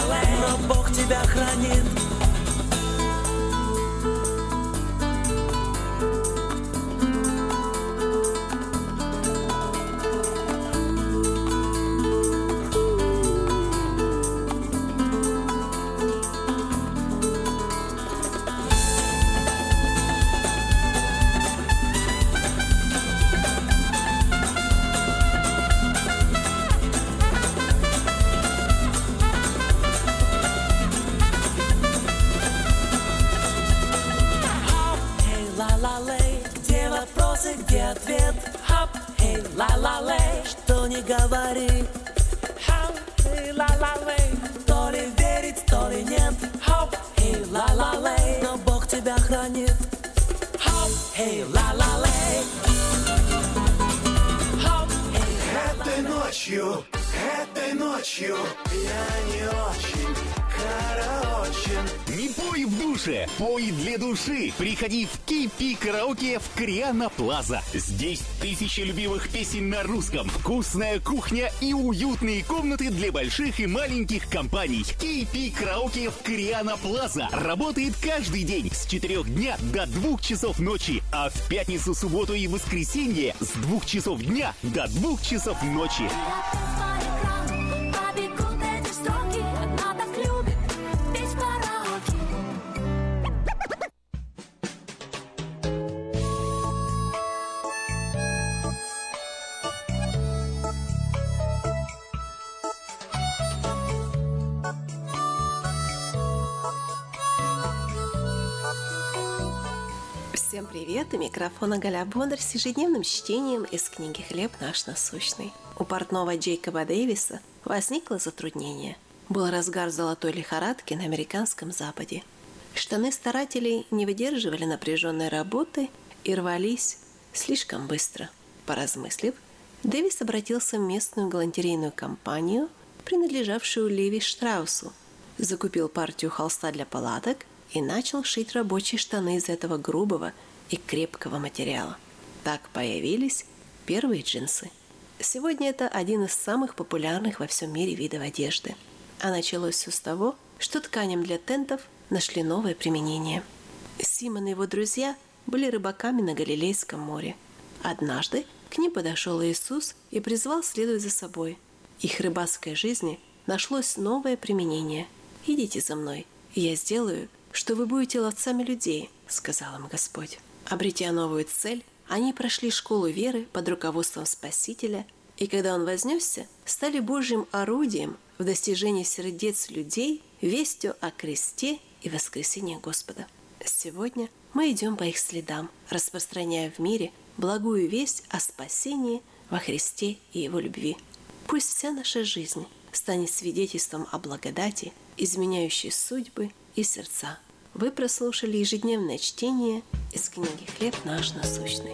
Криана Плаза. Здесь тысячи любимых песен на русском, вкусная кухня и уютные комнаты для больших и маленьких компаний. Кипи караоке в Криана Плаза работает каждый день с 4 дня до 2 часов ночи, а в пятницу, субботу и воскресенье с 2 часов дня до 2 часов ночи. Микрофона Галя Бондар с ежедневным чтением из книги «Хлеб наш насущный». У портного Джейкоба Дэвиса возникло затруднение. Был разгар золотой лихорадки на американском западе. Штаны старателей не выдерживали напряженной работы и рвались слишком быстро. Поразмыслив, Дэвис обратился в местную галантерейную компанию, принадлежавшую Леви Штраусу, закупил партию холста для палаток и начал шить рабочие штаны из этого грубого и крепкого материала. Так появились первые джинсы. Сегодня это один из самых популярных во всем мире видов одежды. А началось все с того, что тканям для тентов нашли новое применение. Симон и его друзья были рыбаками на Галилейском море. Однажды к ним подошел Иисус и призвал следовать за собой. Их рыбацкой жизни нашлось новое применение. «Идите за мной, и я сделаю, что вы будете ловцами людей», — сказал им Господь. Обретя новую цель, они прошли школу веры под руководством Спасителя, и когда Он вознесся, стали Божьим орудием в достижении сердец людей вестью о кресте и воскресении Господа. Сегодня мы идем по их следам, распространяя в мире благую весть о спасении во Христе и Его любви. Пусть вся наша жизнь станет свидетельством о благодати, изменяющей судьбы и сердца. Вы прослушали ежедневное чтение из книги «Хлеб наш насущный».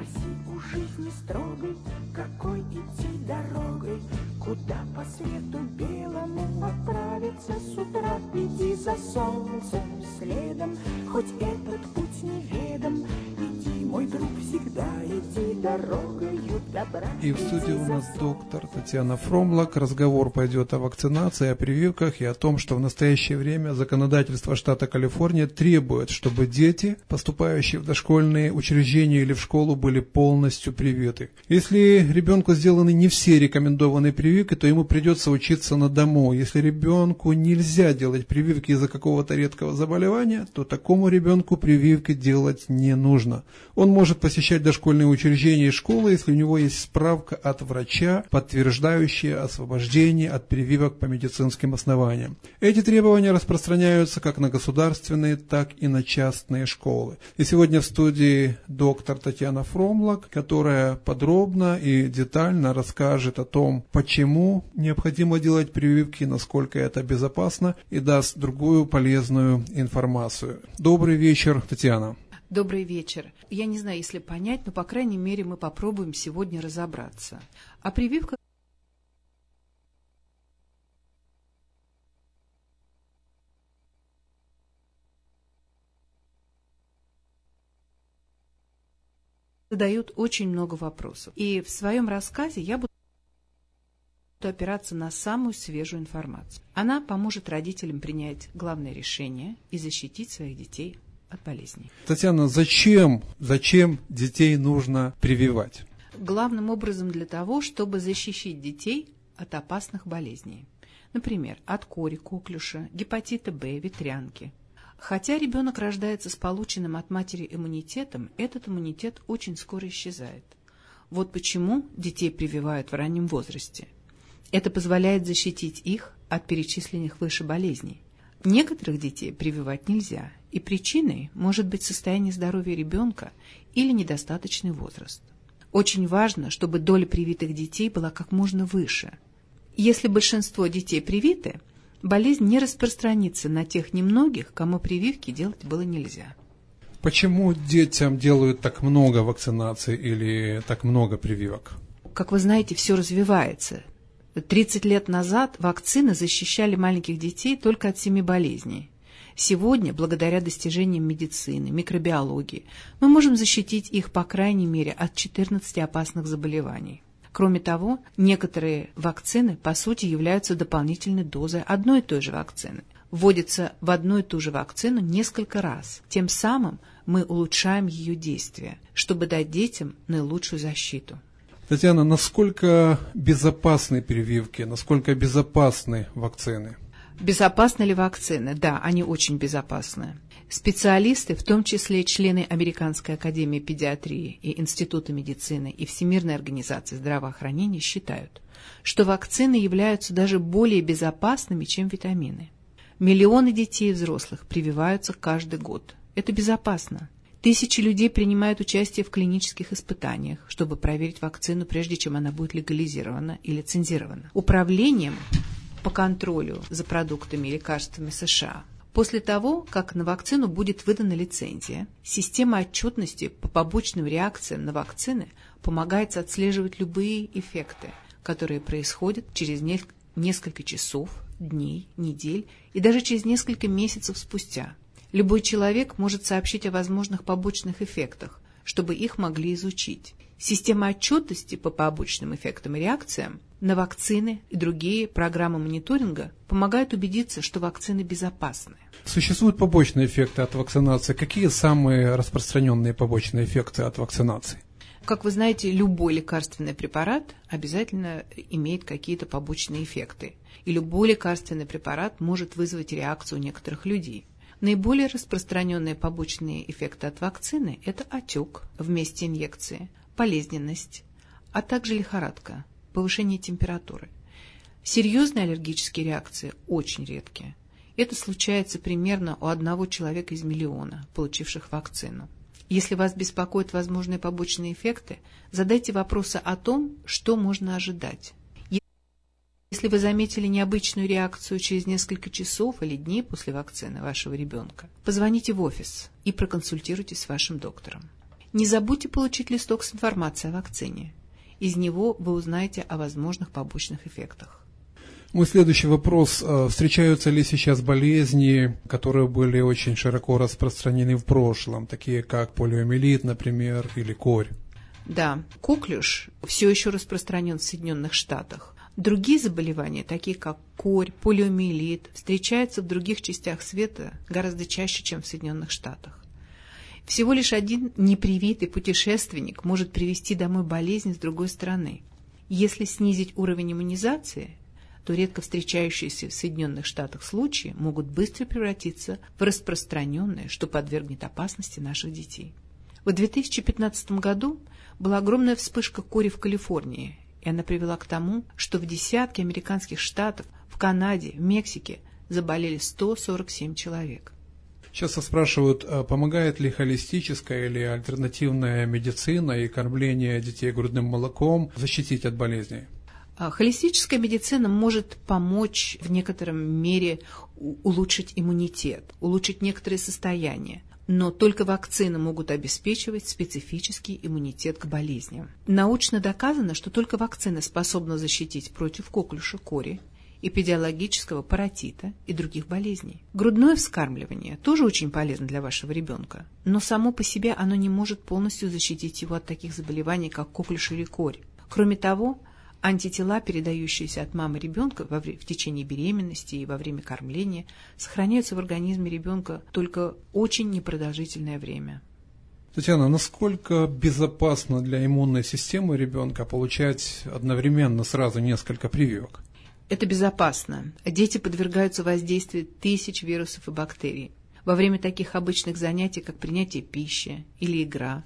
Спроси у жизни строгой, какой идти дорогой, Куда по свету белому отправиться с утра. Иди за солнцем следом, хоть этот путь неведом. Иди, мой друг, всегда иди дорогою добра. И в студии у нас доктор Татьяна Фромлак. Разговор пойдет о вакцинации, о прививках и о том, что в настоящее время законодательство штата Калифорния требует, чтобы дети, поступающие в дошкольные учреждения или в школу, были полностью привиты. Если ребенку сделаны не все рекомендованные прививки, то ему придется учиться на дому. Если ребенку нельзя делать прививки из-за какого-то редкого заболевания, то такому ребенку прививки делать не нужно. Он может посещать дошкольные учреждения и школы, если у него есть справка от врача, подтверждающая освобождение от прививок по медицинским основаниям. Эти требования распространяются как на государственные, так и на частные школы. И сегодня в студии доктор Татьяна Фромлак, которая подробно и детально расскажет о том, почему необходимо делать прививки, насколько это безопасно и даст другую полезную информацию. Добрый вечер, Татьяна. Добрый вечер. Я не знаю, если понять, но, по крайней мере, мы попробуем сегодня разобраться. А прививка задают очень много вопросов. И в своем рассказе я буду опираться на самую свежую информацию. Она поможет родителям принять главное решение и защитить своих детей от болезней. Татьяна, зачем, зачем детей нужно прививать? Главным образом для того, чтобы защищить детей от опасных болезней. Например, от кори, коклюша, гепатита Б, ветрянки. Хотя ребенок рождается с полученным от матери иммунитетом, этот иммунитет очень скоро исчезает. Вот почему детей прививают в раннем возрасте. Это позволяет защитить их от перечисленных выше болезней. Некоторых детей прививать нельзя, и причиной может быть состояние здоровья ребенка или недостаточный возраст. Очень важно, чтобы доля привитых детей была как можно выше. Если большинство детей привиты, болезнь не распространится на тех немногих, кому прививки делать было нельзя. Почему детям делают так много вакцинаций или так много прививок? Как вы знаете, все развивается. 30 лет назад вакцины защищали маленьких детей только от семи болезней. Сегодня, благодаря достижениям медицины, микробиологии, мы можем защитить их, по крайней мере, от 14 опасных заболеваний. Кроме того, некоторые вакцины, по сути, являются дополнительной дозой одной и той же вакцины. Вводится в одну и ту же вакцину несколько раз. Тем самым мы улучшаем ее действие, чтобы дать детям наилучшую защиту. Татьяна, насколько безопасны прививки, насколько безопасны вакцины? Безопасны ли вакцины? Да, они очень безопасны. Специалисты, в том числе члены Американской академии педиатрии и Института медицины и Всемирной организации здравоохранения считают, что вакцины являются даже более безопасными, чем витамины. Миллионы детей и взрослых прививаются каждый год. Это безопасно. Тысячи людей принимают участие в клинических испытаниях, чтобы проверить вакцину, прежде чем она будет легализирована и лицензирована. Управлением по контролю за продуктами и лекарствами США После того, как на вакцину будет выдана лицензия, система отчетности по побочным реакциям на вакцины помогает отслеживать любые эффекты, которые происходят через не- несколько часов, дней, недель и даже через несколько месяцев спустя. Любой человек может сообщить о возможных побочных эффектах, чтобы их могли изучить. Система отчетности по побочным эффектам и реакциям на вакцины и другие программы мониторинга помогают убедиться, что вакцины безопасны. Существуют побочные эффекты от вакцинации. Какие самые распространенные побочные эффекты от вакцинации? Как вы знаете, любой лекарственный препарат обязательно имеет какие-то побочные эффекты. И любой лекарственный препарат может вызвать реакцию у некоторых людей. Наиболее распространенные побочные эффекты от вакцины – это отек в месте инъекции, болезненность, а также лихорадка, повышение температуры. Серьезные аллергические реакции очень редкие. Это случается примерно у одного человека из миллиона, получивших вакцину. Если вас беспокоят возможные побочные эффекты, задайте вопросы о том, что можно ожидать. Если вы заметили необычную реакцию через несколько часов или дней после вакцины вашего ребенка, позвоните в офис и проконсультируйтесь с вашим доктором. Не забудьте получить листок с информацией о вакцине. Из него вы узнаете о возможных побочных эффектах. Мой следующий вопрос. А, Встречаются ли сейчас болезни, которые были очень широко распространены в прошлом, такие как полиомиелит, например, или корь? Да, коклюш все еще распространен в Соединенных Штатах. Другие заболевания, такие как корь, полиомиелит, встречаются в других частях света гораздо чаще, чем в Соединенных Штатах. Всего лишь один непривитый путешественник может привести домой болезнь с другой стороны. Если снизить уровень иммунизации, то редко встречающиеся в Соединенных Штатах случаи могут быстро превратиться в распространенные, что подвергнет опасности наших детей. В 2015 году была огромная вспышка кори в Калифорнии, и она привела к тому, что в десятке американских штатов, в Канаде, в Мексике заболели 147 человек. Часто спрашивают, а помогает ли холистическая или альтернативная медицина и кормление детей грудным молоком защитить от болезней? А Холистическая медицина может помочь в некотором мере улучшить иммунитет, улучшить некоторые состояния. Но только вакцины могут обеспечивать специфический иммунитет к болезням. Научно доказано, что только вакцины способны защитить против коклюша кори, эпидиологического паротита и других болезней. Грудное вскармливание тоже очень полезно для вашего ребенка, но само по себе оно не может полностью защитить его от таких заболеваний, как коклюш или корь. Кроме того, антитела, передающиеся от мамы ребенка во в течение беременности и во время кормления, сохраняются в организме ребенка только очень непродолжительное время. Татьяна, насколько безопасно для иммунной системы ребенка получать одновременно сразу несколько прививок? Это безопасно. Дети подвергаются воздействию тысяч вирусов и бактерий. Во время таких обычных занятий, как принятие пищи или игра,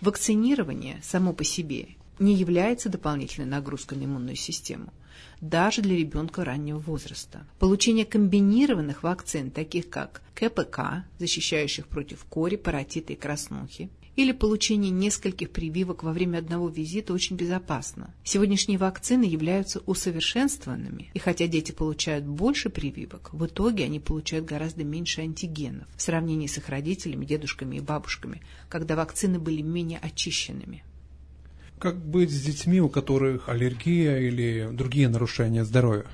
вакцинирование само по себе не является дополнительной нагрузкой на иммунную систему, даже для ребенка раннего возраста. Получение комбинированных вакцин, таких как КПК, защищающих против кори, паротита и краснухи, или получение нескольких прививок во время одного визита очень безопасно. Сегодняшние вакцины являются усовершенствованными, и хотя дети получают больше прививок, в итоге они получают гораздо меньше антигенов в сравнении с их родителями, дедушками и бабушками, когда вакцины были менее очищенными. Как быть с детьми, у которых аллергия или другие нарушения здоровья?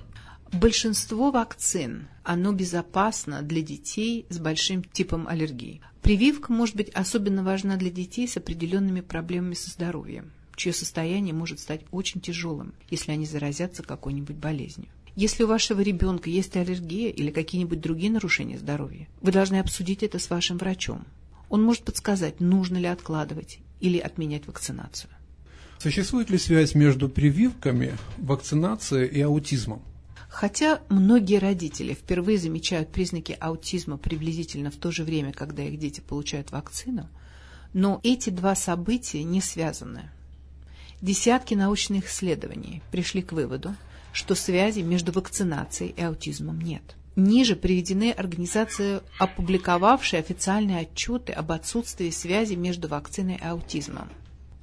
Большинство вакцин, оно безопасно для детей с большим типом аллергии. Прививка может быть особенно важна для детей с определенными проблемами со здоровьем, чье состояние может стать очень тяжелым, если они заразятся какой-нибудь болезнью. Если у вашего ребенка есть аллергия или какие-нибудь другие нарушения здоровья, вы должны обсудить это с вашим врачом. Он может подсказать, нужно ли откладывать или отменять вакцинацию. Существует ли связь между прививками, вакцинацией и аутизмом? Хотя многие родители впервые замечают признаки аутизма приблизительно в то же время, когда их дети получают вакцину, но эти два события не связаны. Десятки научных исследований пришли к выводу, что связи между вакцинацией и аутизмом нет. Ниже приведены организации, опубликовавшие официальные отчеты об отсутствии связи между вакциной и аутизмом.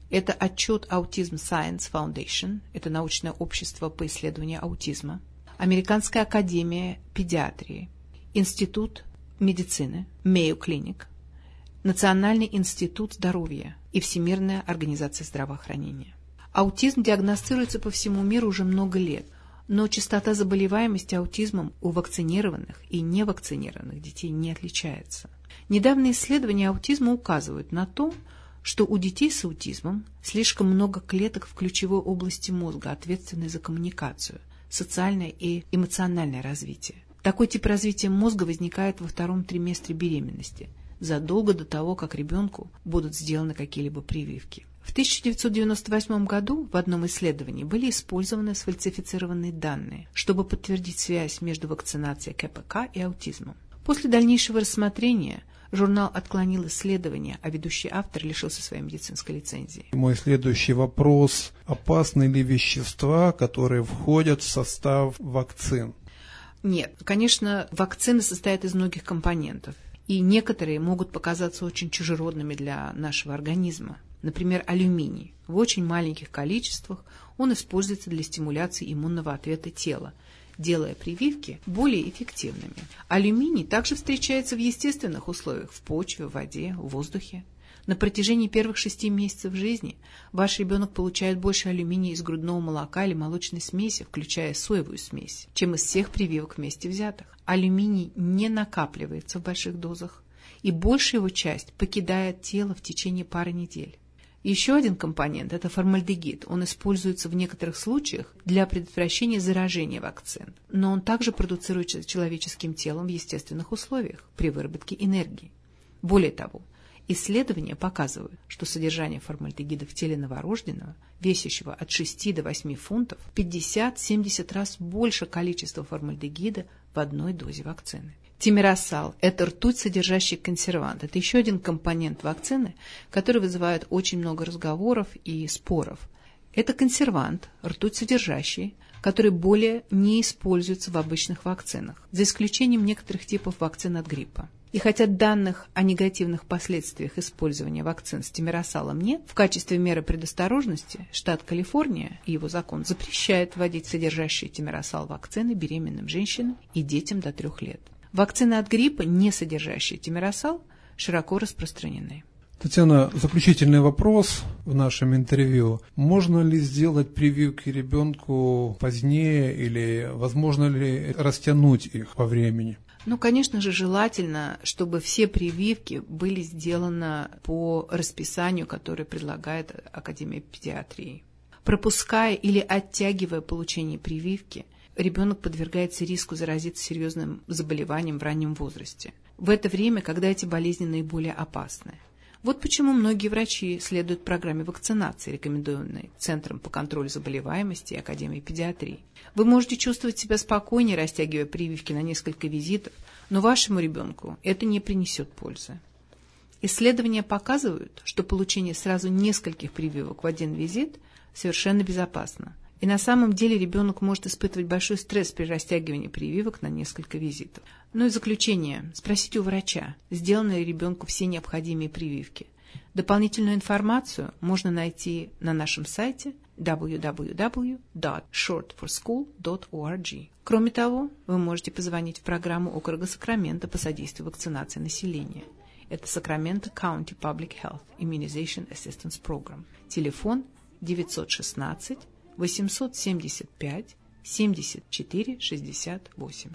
Это отчет Autism Science Foundation, это научное общество по исследованию аутизма, Американская академия педиатрии, Институт медицины, Мейо Клиник, Национальный институт здоровья и Всемирная организация здравоохранения. Аутизм диагностируется по всему миру уже много лет, но частота заболеваемости аутизмом у вакцинированных и невакцинированных детей не отличается. Недавние исследования аутизма указывают на то, что у детей с аутизмом слишком много клеток в ключевой области мозга, ответственной за коммуникацию, социальное и эмоциональное развитие. Такой тип развития мозга возникает во втором триместре беременности, задолго до того, как ребенку будут сделаны какие-либо прививки. В 1998 году в одном исследовании были использованы сфальсифицированные данные, чтобы подтвердить связь между вакцинацией КПК и аутизмом. После дальнейшего рассмотрения журнал отклонил исследование, а ведущий автор лишился своей медицинской лицензии. Мой следующий вопрос. Опасны ли вещества, которые входят в состав вакцин? Нет, конечно, вакцины состоят из многих компонентов, и некоторые могут показаться очень чужеродными для нашего организма. Например, алюминий. В очень маленьких количествах он используется для стимуляции иммунного ответа тела, делая прививки более эффективными. Алюминий также встречается в естественных условиях – в почве, в воде, в воздухе. На протяжении первых шести месяцев жизни ваш ребенок получает больше алюминия из грудного молока или молочной смеси, включая соевую смесь, чем из всех прививок вместе взятых. Алюминий не накапливается в больших дозах, и большая его часть покидает тело в течение пары недель. Еще один компонент – это формальдегид. Он используется в некоторых случаях для предотвращения заражения вакцин, но он также продуцируется человеческим телом в естественных условиях при выработке энергии. Более того, исследования показывают, что содержание формальдегида в теле новорожденного, весящего от 6 до 8 фунтов, 50-70 раз больше количества формальдегида в одной дозе вакцины. Тимиросал – это ртуть, содержащий консервант. Это еще один компонент вакцины, который вызывает очень много разговоров и споров. Это консервант, ртуть содержащий, который более не используется в обычных вакцинах, за исключением некоторых типов вакцин от гриппа. И хотя данных о негативных последствиях использования вакцин с тимиросалом нет, в качестве меры предосторожности штат Калифорния и его закон запрещает вводить содержащие тимиросал вакцины беременным женщинам и детям до трех лет. Вакцины от гриппа, не содержащие тимиросал, широко распространены. Татьяна, заключительный вопрос в нашем интервью. Можно ли сделать прививки ребенку позднее или возможно ли растянуть их по времени? Ну, конечно же, желательно, чтобы все прививки были сделаны по расписанию, которое предлагает Академия педиатрии. Пропуская или оттягивая получение прививки – ребенок подвергается риску заразиться серьезным заболеванием в раннем возрасте. В это время, когда эти болезни наиболее опасны. Вот почему многие врачи следуют программе вакцинации, рекомендованной Центром по контролю заболеваемости и Академией педиатрии. Вы можете чувствовать себя спокойнее, растягивая прививки на несколько визитов, но вашему ребенку это не принесет пользы. Исследования показывают, что получение сразу нескольких прививок в один визит совершенно безопасно – и на самом деле ребенок может испытывать большой стресс при растягивании прививок на несколько визитов. Ну и заключение. Sпросите у врача, сделаны ли ребенку все необходимые прививки. Дополнительную информацию можно найти на нашем сайте www.shortforschool.org. Кроме того, вы можете позвонить в программу округа Сакрамента по содействию вакцинации населения. Это Сакраменто County Public Health Immunization Assistance Program. Телефон 916 875 74 68.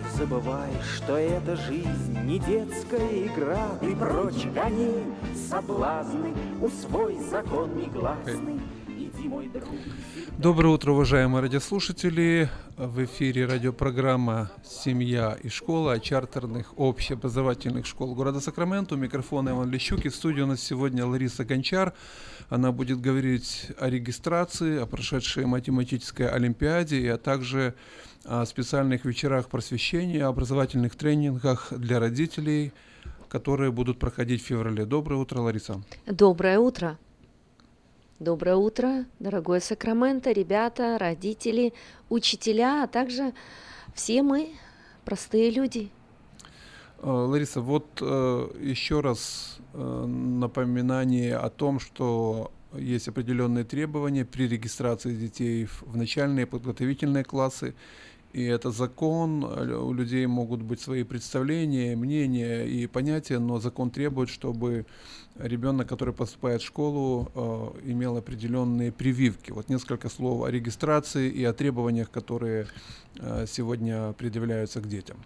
Не забывай, что эта жизнь не детская игра И прочь гони соблазны, усвой закон негласный Доброе утро, уважаемые радиослушатели. В эфире радиопрограмма «Семья и школа» чартерных общеобразовательных школ города Сакраменто. У микрофона Иван Лещук. И в студии у нас сегодня Лариса Гончар. Она будет говорить о регистрации, о прошедшей математической олимпиаде, а также о специальных вечерах просвещения, образовательных тренингах для родителей, которые будут проходить в феврале. Доброе утро, Лариса. Доброе утро. Доброе утро, дорогой Сакраменто, ребята, родители, учителя, а также все мы, простые люди. Э, Лариса, вот э, еще раз э, напоминание о том, что есть определенные требования при регистрации детей в начальные подготовительные классы. И это закон, э, у людей могут быть свои представления, мнения и понятия, но закон требует, чтобы ребенок, который поступает в школу, э, имел определенные прививки. Вот несколько слов о регистрации и о требованиях, которые э, сегодня предъявляются к детям.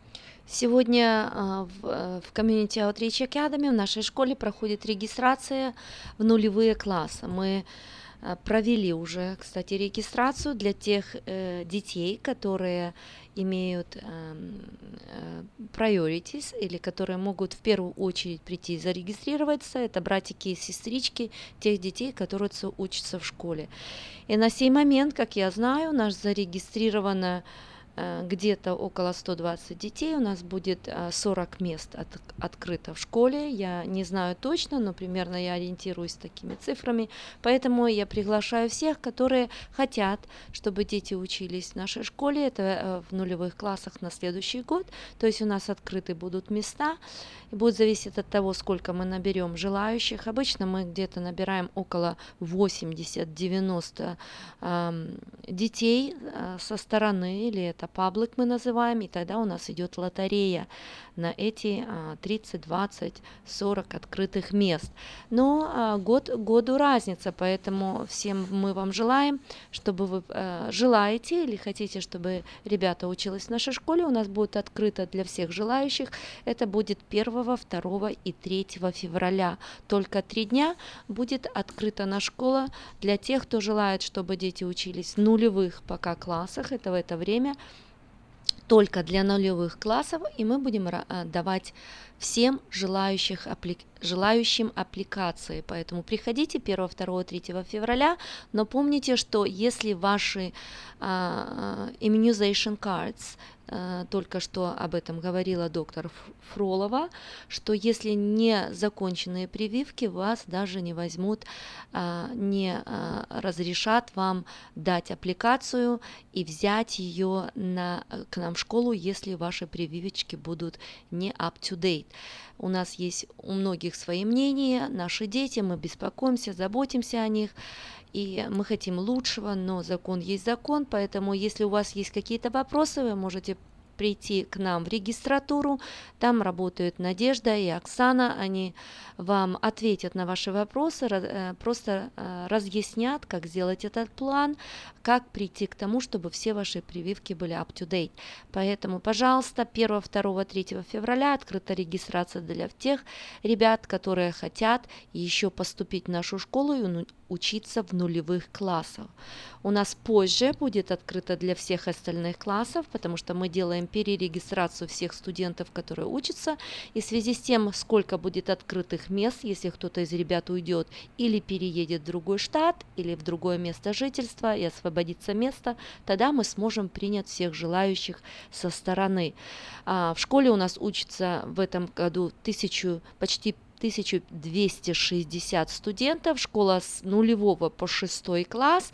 Сегодня а, в, э, в Community Outreach Academy в нашей школе проходит регистрация в нулевые классы. Мы провели уже, кстати, регистрацию для тех э, детей, которые имеют эм, э, priorities или которые могут в первую очередь прийти и зарегистрироваться. Это братики и сестрички тех детей, которые учатся в школе. И на сей момент, как я знаю, у нас зарегистрировано э, где-то около 120 детей, у нас будет э, 40 мест от- открыто в школе, я не знаю точно, но примерно я ориентируюсь такими цифрами, поэтому я приглашаю всех, которые хотят, чтобы дети учились в нашей школе, это э, в нулевых классах на следующий год, то есть у нас открыты будут места, и будет зависеть от того, сколько мы наберем желающих, обычно мы где-то набираем около 80-90 ам, детей э, со стороны, или это паблик мы называем, и тогда у нас идет лотерея на эти а, 30, 20, 40 открытых мест. Но а, год году разница, поэтому всем мы вам желаем, чтобы вы э, желаете или хотите, чтобы ребята учились в нашей школе, у нас будет открыто для всех желающих. Это будет 1, 2 и 3 февраля. Только три дня будет открыта наша школа для тех, кто желает, чтобы дети учились в нулевых пока классах. Это в это время только для нулевых классов, и мы будем а, давать всем желающих желающим аппликации. Поэтому приходите 1, 2, 3 февраля, но помните, что если ваши а, immunization cards, только что об этом говорила доктор Фролова, что если не законченные прививки, вас даже не возьмут, а, не а, разрешат вам дать аппликацию и взять ее на, к нам в школу, если ваши прививочки будут не up to date. У нас есть у многих свои мнения, наши дети, мы беспокоимся, заботимся о них, и мы хотим лучшего, но закон есть закон, поэтому если у вас есть какие-то вопросы, вы можете прийти к нам в регистратуру, там работают Надежда и Оксана, они вам ответят на ваши вопросы, э, просто э, разъяснят, как сделать этот план, как прийти к тому, чтобы все ваши прививки были up to date. Поэтому, пожалуйста, 1, 2, 3 февраля открыта регистрация для тех ребят, которые хотят еще поступить в нашу школу и учиться в нулевых классах. У нас позже будет открыто для всех остальных классов, потому что мы делаем перерегистрацию всех студентов, которые учатся, и в связи с тем, сколько будет открытых мест, если кто-то из ребят уйдет или переедет в другой штат, или в другое место жительства и освободится место, тогда мы сможем принять всех желающих со стороны. А, в школе у нас учится в этом году тысячу, почти 1260 студентов, школа с нулевого по шестой класс.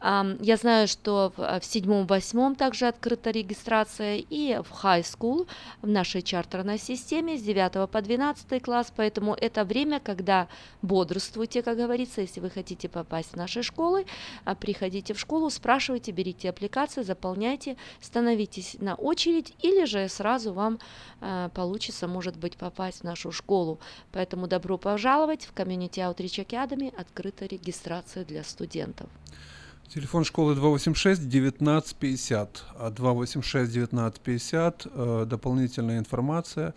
Я знаю, что в в седьмом-восьмом также открыта регистрация и в high school в нашей чартерной системе с 9 по 12 класс, поэтому это время, когда бодрствуйте, как говорится, если вы хотите попасть в наши школы, а, приходите в школу, спрашивайте, берите аппликации, заполняйте, становитесь на очередь или же сразу вам а, получится, может быть, попасть в нашу школу. Поэтому добро пожаловать в Community Outreach Academy, открыта регистрация для студентов. Телефон школы 286-1950. А 286-1950. э, Дополнительная информация.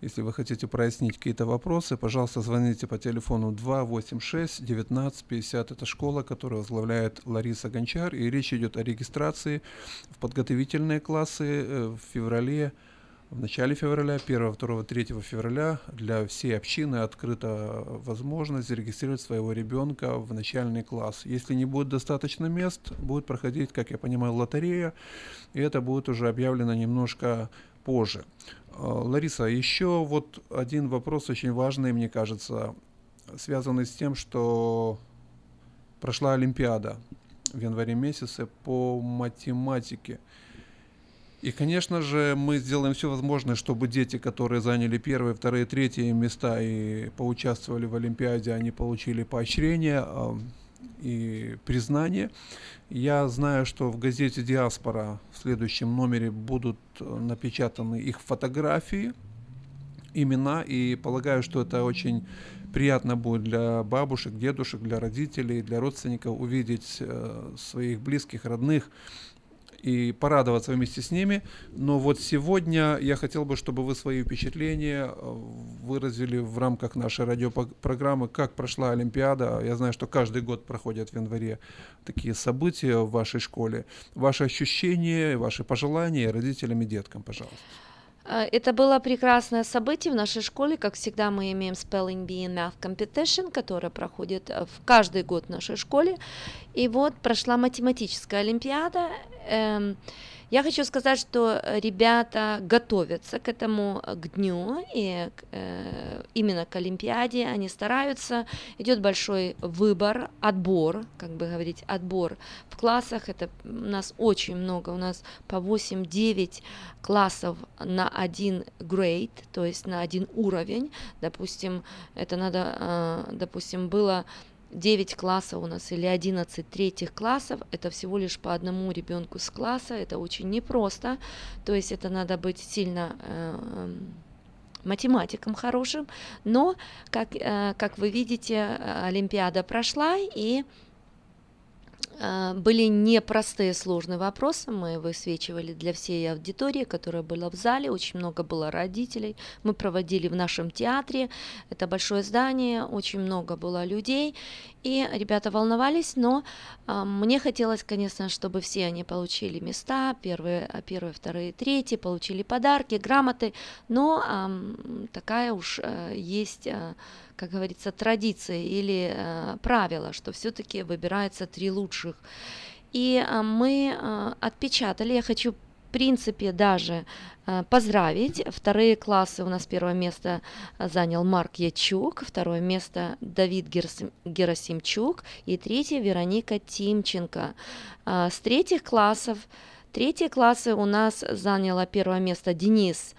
Если вы хотите прояснить какие-то вопросы, пожалуйста, звоните по телефону 286-1950. Это школа, которую возглавляет Лариса Гончар. И речь идет о регистрации в подготовительные классы э, в феврале в начале февраля, 1, 2, 3 февраля для всей общины открыта возможность зарегистрировать своего ребенка в начальный класс. Если не будет достаточно мест, будет проходить, как я понимаю, лотерея, и это будет уже объявлено немножко позже. А, Лариса, еще вот один вопрос очень важный, мне кажется, связанный с тем, что прошла Олимпиада в январе месяце по математике. И, конечно же, мы сделаем все возможное, чтобы дети, которые заняли первые, вторые, третьи места и поучаствовали в Олимпиаде, они получили поощрение. И признание. Я знаю, что в газете «Диаспора» в следующем номере будут э, напечатаны их фотографии, имена, и полагаю, что это очень приятно будет для бабушек, дедушек, для родителей, для родственников увидеть э, своих близких, родных и порадоваться вместе с ними. Но вот сегодня я хотел бы, чтобы вы свои впечатления э, выразили в рамках нашей радиопрограммы, как прошла Олимпиада. Я знаю, что каждый год проходят в январе такие события в вашей школе. Ваши ощущения, ваши пожелания родителям и деткам, пожалуйста. Э, Это было прекрасное событие в нашей школе. Как всегда, мы имеем Spelling Bee and Math Competition, которая проходит э, в каждый год в нашей школе. И вот прошла математическая олимпиада. Я хочу сказать, что ребята готовятся к этому, э, к дню, и э, именно к Олимпиаде они стараются. Идет большой выбор, отбор, как бы говорить, отбор в классах. Это у нас очень много, у нас по 8-9 классов на один grade, то есть на один уровень. Допустим, это надо, э, допустим, было 9 классов у нас или 11 третьих классов, это всего лишь по одному ребенку с класса, это очень непросто, то есть это надо быть сильно э, математиком хорошим, но, как, э, как вы видите, Олимпиада прошла, и э, были непростые сложные вопросы, мы высвечивали для всей аудитории, которая была в зале, очень много было родителей, мы проводили в нашем театре, это большое здание, очень много было людей, и ребята волновались, но э, мне хотелось, конечно, чтобы все они получили места, первые, первые, вторые, третьи, получили подарки, грамоты, но э, такая уж э, есть... Как говорится, традиция или э, правило, что все-таки выбирается три лучших. И э, мы э, отпечатали, я хочу в принципе даже э, поздравить. Вторые классы у нас первое место занял Марк Ячук, второе место Давид Герасим, Герасимчук и третье Вероника Тимченко. Э, с третьих классов, третьи классы у нас заняла первое место Денис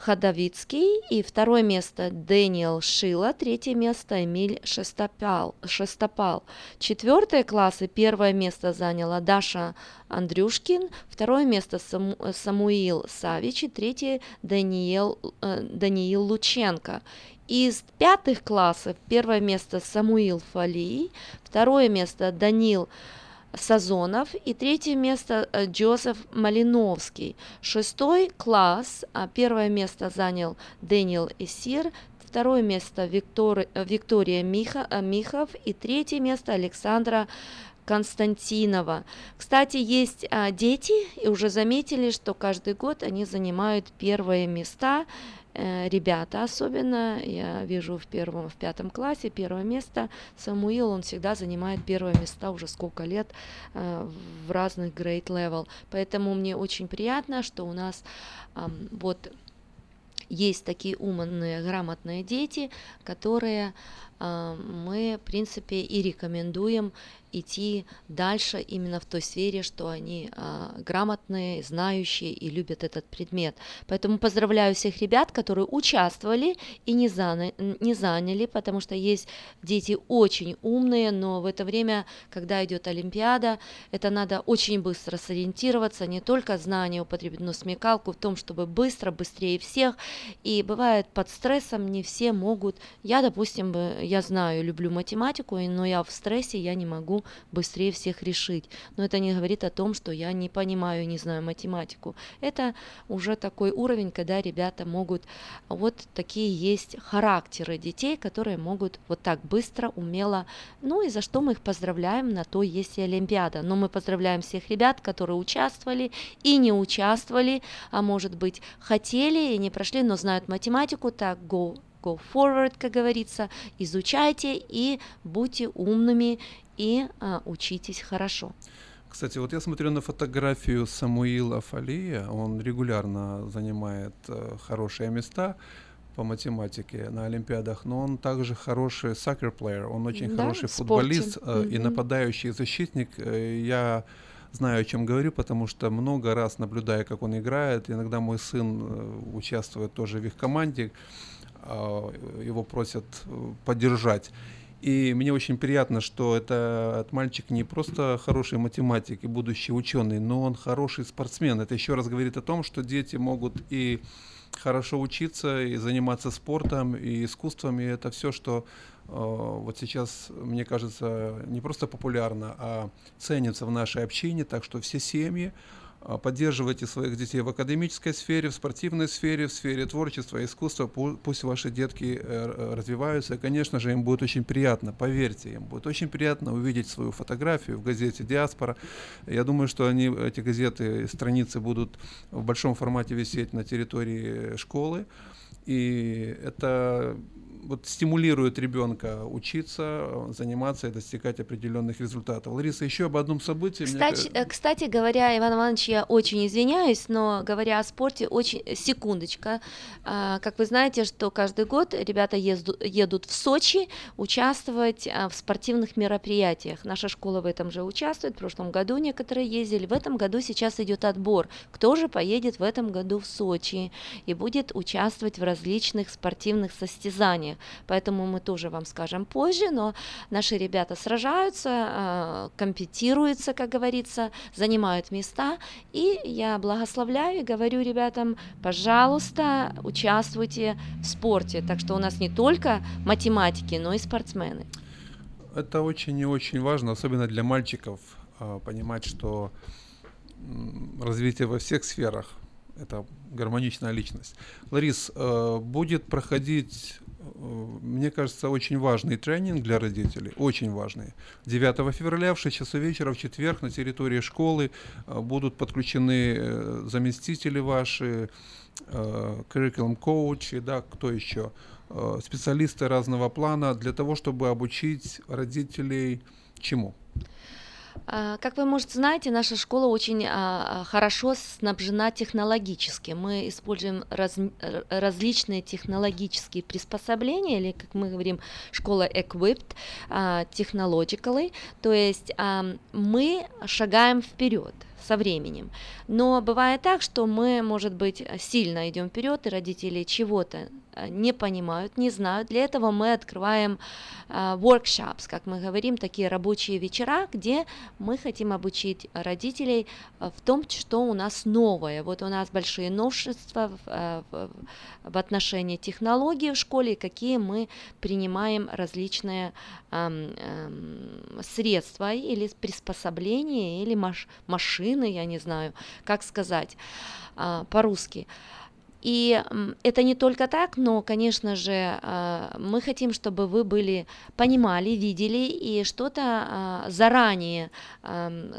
Ходовицкий и второе место Дэниел Шила, третье место Эмиль Шестопал. Шестопал. Четвертые классы первое место заняла Даша Андрюшкин, второе место Саму, Самуил Савич и третье Даниил, э, Даниил Лученко. Из пятых классов первое место Самуил Фалий, второе место Данил Сазонов. И третье место э, Джозеф Малиновский. Шестой класс, а первое место занял Дэниел Эсир, второе место Виктор, э, Виктория Миха, э, Михов. И третье место Александра Константинова. Кстати, есть а, дети, и уже заметили, что каждый год они занимают первые места ребята особенно, я вижу в первом, в пятом классе первое место, Самуил, он всегда занимает первое место уже сколько лет э, в разных great level, поэтому мне очень приятно, что у нас вот есть такие умные, грамотные дети, которые э, мы, в принципе, и рекомендуем идти дальше именно в той сфере, что они а, грамотные, знающие и любят этот предмет. Поэтому поздравляю всех ребят, которые участвовали и не, заняли, не заняли, потому что есть дети очень умные, но в это время, когда идет Олимпиада, это надо очень быстро сориентироваться, не только знания употребить, но смекалку в том, чтобы быстро, быстрее всех. И бывает под стрессом не все могут. Я, допустим, я знаю, люблю математику, но я в стрессе, я не могу быстрее всех решить. Но это не говорит о том, что я не понимаю, не знаю математику. Это уже такой уровень, когда ребята могут, вот такие есть характеры детей, которые могут вот так быстро, умело, ну и за что мы их поздравляем, на то есть и Олимпиада. Но мы поздравляем всех ребят, которые участвовали и не участвовали, а может быть хотели и не прошли, но знают математику, так go go forward, как говорится, изучайте и будьте умными и а, учитесь хорошо. Кстати, вот я смотрю на фотографию Самуила Фалия, он регулярно занимает э, хорошие места по математике на Олимпиадах, но он также хороший soccer player, он очень да, хороший футболист э, mm-hmm. и нападающий защитник. Э, я знаю, о чем говорю, потому что много раз наблюдая, как он играет, иногда мой сын э, участвует тоже в их команде, э, его просят э, поддержать. И мне очень приятно, что этот мальчик не просто хороший математик и будущий ученый, но он хороший спортсмен. Это еще раз говорит о том, что дети могут и хорошо учиться, и заниматься спортом, и искусством, и это все, что э, вот сейчас, мне кажется, не просто популярно, а ценится в нашей общине. Так что все семьи, а, поддерживайте своих детей в академической сфере, в спортивной сфере, в сфере творчества, искусства. Пусть ваши детки э, развиваются. И, конечно же, им будет очень приятно, поверьте, им будет очень приятно увидеть свою фотографию в газете «Диаспора». Я думаю, что они, эти газеты, страницы будут в большом формате висеть на территории школы. И это вот стимулирует ребенка учиться, заниматься и достигать определенных результатов. Лариса, еще об одном событии. Кстати, мне... Э, кстати говоря, Иван Иванович, я очень извиняюсь, но говоря о спорте, очень секундочка. А, как вы знаете, что каждый год ребята едут в Сочи участвовать а, в спортивных мероприятиях. Наша школа в этом же участвует. В прошлом году некоторые ездили. В этом году сейчас идет отбор. Кто же поедет в этом году в Сочи и будет участвовать в различных спортивных состязаниях? Сражениях. Поэтому мы тоже вам скажем позже, но наши ребята сражаются, а, компетируются, как говорится, занимают места. И я благословляю и говорю ребятам, пожалуйста, участвуйте в спорте. Так что у нас не только математики, но и спортсмены. Это очень и очень важно, особенно для мальчиков, а, понимать, что развитие во всех сферах это гармоничная личность. Ларис, э, будет проходить мне кажется, очень важный тренинг для родителей, очень важный. 9 февраля в 6 часов вечера в четверг на территории школы э, будут подключены э, заместители ваши, э, curriculum коучи, да, кто еще, специалисты разного плана для того, чтобы обучить родителей чему? А, как вы, может, знаете, наша школа очень а, а, хорошо снабжена технологически. Мы используем раз, различные технологические приспособления, или, как мы говорим, школа equipped, technologically, то есть мы шагаем вперед со временем. Но бывает так, что мы, может быть, сильно идем вперед, и родители чего-то не понимают, не знают. Для этого мы открываем uh, workshops, как мы говорим, такие рабочие вечера, где мы хотим обучить родителей в том, что у нас новое. Вот у нас большие новшества в, отношении технологий в школе, какие мы принимаем различные эм, эм, средства или приспособления, или маш, машины, я не знаю, как сказать э, по-русски. И это не только так, но, конечно же, а, мы хотим, чтобы вы были, понимали, видели и что-то а, заранее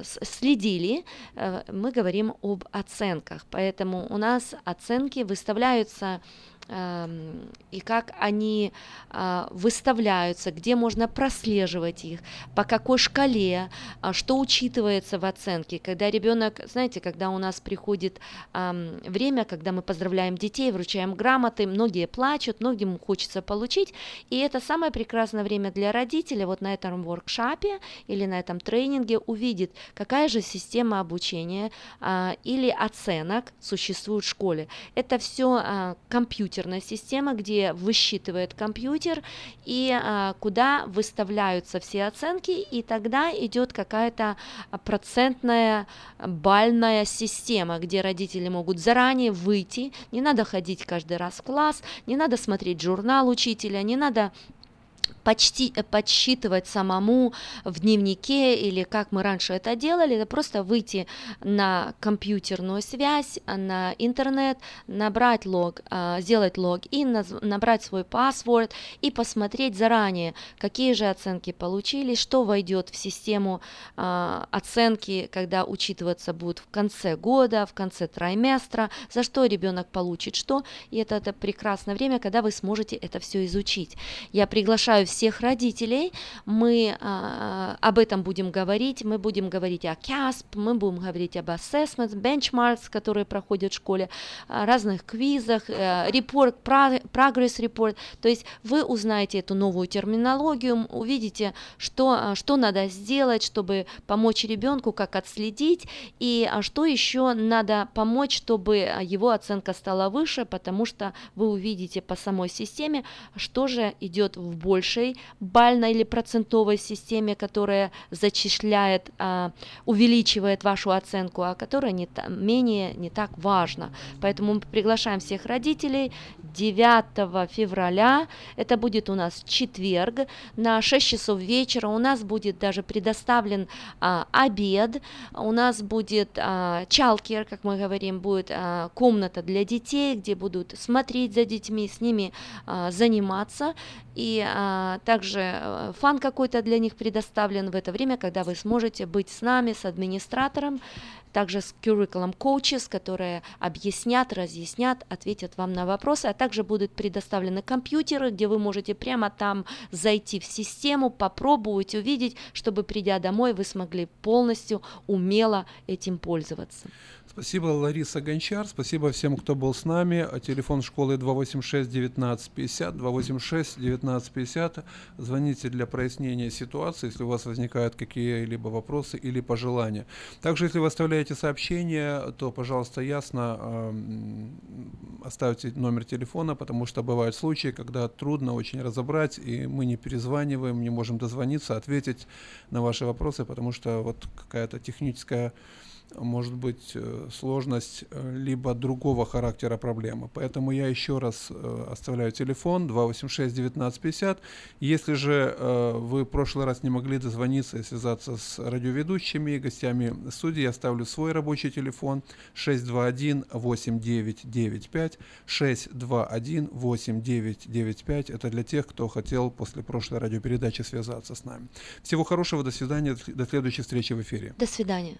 следили. Э, мы говорим об оценках, поэтому у нас оценки выставляются и как они а, выставляются, где можно прослеживать их, по какой шкале, а, что учитывается в оценке. Когда ребенок, знаете, когда у нас приходит время, когда мы поздравляем детей, вручаем грамоты, многие плачут, многим хочется получить, и это самое прекрасное время для родителя вот на этом воркшопе или на этом тренинге увидит, какая же система обучения а, или оценок существует в школе. Это все компьютер компьютерная система, где высчитывает компьютер и а, куда выставляются все оценки, и тогда идет какая-то процентная бальная система, где родители могут заранее выйти, не надо ходить каждый раз в класс, не надо смотреть журнал учителя, не надо почти, э, подсчитывать самому в дневнике или как мы раньше это делали, это просто выйти на компьютерную связь, на интернет, набрать лог, а, сделать логин, набрать свой паспорт и посмотреть заранее, какие же оценки получились, что войдет в систему а, оценки, когда учитываться будут в конце года, в конце триместра, за что ребенок получит что, и это, это прекрасное время, когда вы сможете это все изучить. Я приглашаю всех родителей. Мы а, об этом будем говорить. Мы будем говорить о CASP, мы будем говорить об assessments, benchmarks, которые проходят в школе, разных квизах, report, progress report. То есть вы узнаете эту новую терминологию, увидите, что, а, что надо сделать, чтобы помочь ребенку, как отследить, и а, что еще надо помочь, чтобы его оценка стала выше, потому что вы увидите по самой системе, что же идет в большей нашей бальной или процентовой системе, которая зачисляет, а, увеличивает вашу оценку, а которая не менее не так важна. Поэтому мы приглашаем всех родителей. 9 февраля, это будет у нас четверг, на 6 часов вечера у нас будет даже предоставлен а, обед, у нас будет а, чалкер, как мы говорим, будет а, комната для детей, где будут смотреть за детьми, с ними а, заниматься, и а, также а, фан какой-то для них предоставлен в это время, когда вы сможете быть с нами, с администратором, также с curriculum coaches, которые объяснят, разъяснят, ответят вам на вопросы, а также будут предоставлены компьютеры, где вы можете прямо там зайти в систему, попробовать, увидеть, чтобы придя домой вы смогли полностью умело этим пользоваться. Спасибо, Лариса Гончар. Спасибо всем, кто был с нами. Телефон школы 286-1950, 286-1950. Звоните для прояснения ситуации, если у вас возникают какие-либо вопросы или пожелания. Также, если вы оставляете сообщение, то, пожалуйста, ясно э, оставьте номер телефона, потому что бывают случаи, когда трудно очень разобрать, и мы не перезваниваем, не можем дозвониться, ответить на ваши вопросы, потому что вот какая-то техническая может быть э, сложность э, либо другого характера проблемы. Поэтому я еще раз э, оставляю телефон 286-1950. Если же вы в прошлый раз не могли дозвониться и связаться с радиоведущими и гостями студии, я оставлю свой рабочий телефон 621-8995, 621-8995. Это для тех, кто хотел после прошлой радиопередачи связаться с нами. Всего хорошего, до свидания, до следующей встречи в эфире. До свидания.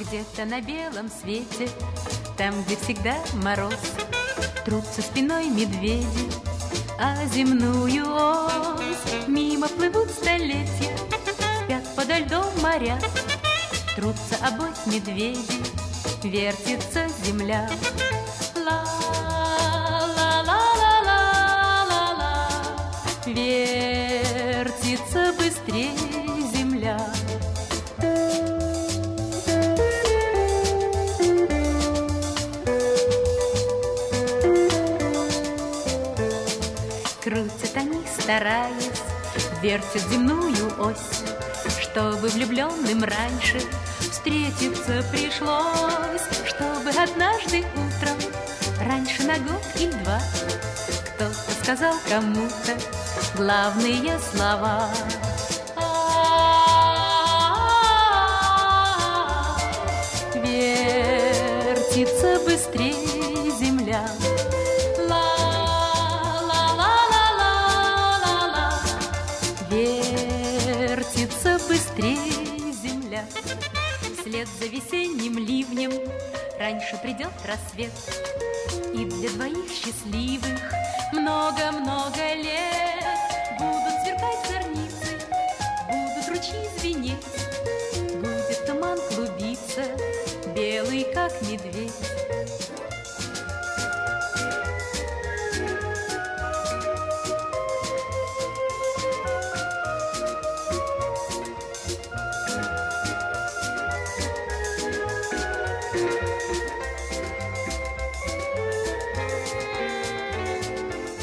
Где-то на белом свете, там, где всегда мороз, Трутся спиной медведи, а земную ось Мимо плывут столетия, спят подо льдом моря, Трутся обось медведи, вертится земля. Ла-ла-ла-ла-ла-ла, вертится быстрее земля. Крутят они, стараясь, вертят земную ось, Чтобы влюбленным раньше встретиться пришлось, Чтобы однажды утром, раньше на год или два, Кто-то сказал кому-то главные слова. Вертится быстрее земля. Ла-ла-ла-ла-ла-ла. Вертится быстрее земля. Вслед за весенним ливнем раньше придет рассвет. И для двоих счастливых много-много лет Будут сверкать зорницы, будут ручьи звенеть, Будет туман клубиться, белый как медведь.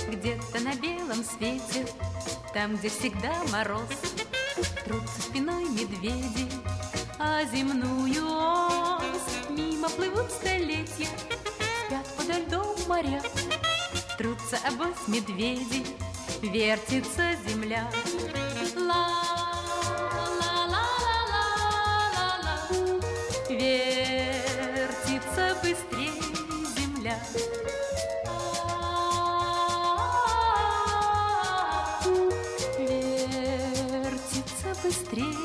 Где-то на белом свете, там, где всегда мороз, Трутся спиной медведи, а земную Мимо плывут столетия, спят подо льдом моря, Трутся обось медведи, вертится земля. Ла-ла-ла-ла-ла-ла, вертится быстрее земля. Вертится быстрее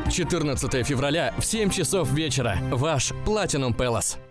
14 февраля в 7 часов вечера. Ваш Platinum Palace.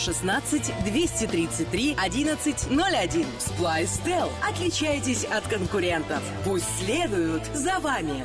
916 233 1101. Splice Tel. Отличайтесь от конкурентов. Пусть следуют за вами.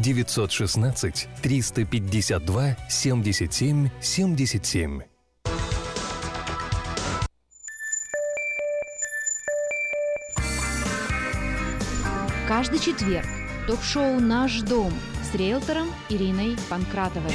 916 352 77 77. Каждый четверг ток-шоу «Наш дом» с риэлтором Ириной Панкратовой.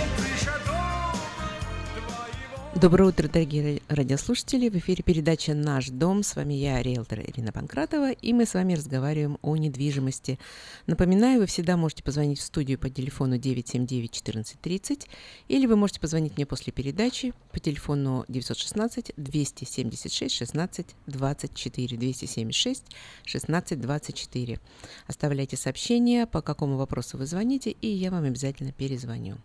Доброе утро, дорогие радиослушатели. В эфире передача «Наш дом». С вами я, риэлтор Ирина Панкратова, и мы с вами разговариваем о недвижимости. Напоминаю, вы всегда можете позвонить в студию по телефону 979-1430, или вы можете позвонить мне после передачи по телефону 916-276-16-24, 276-16-24. Оставляйте сообщения, по какому вопросу вы звоните, и я вам обязательно перезвоню.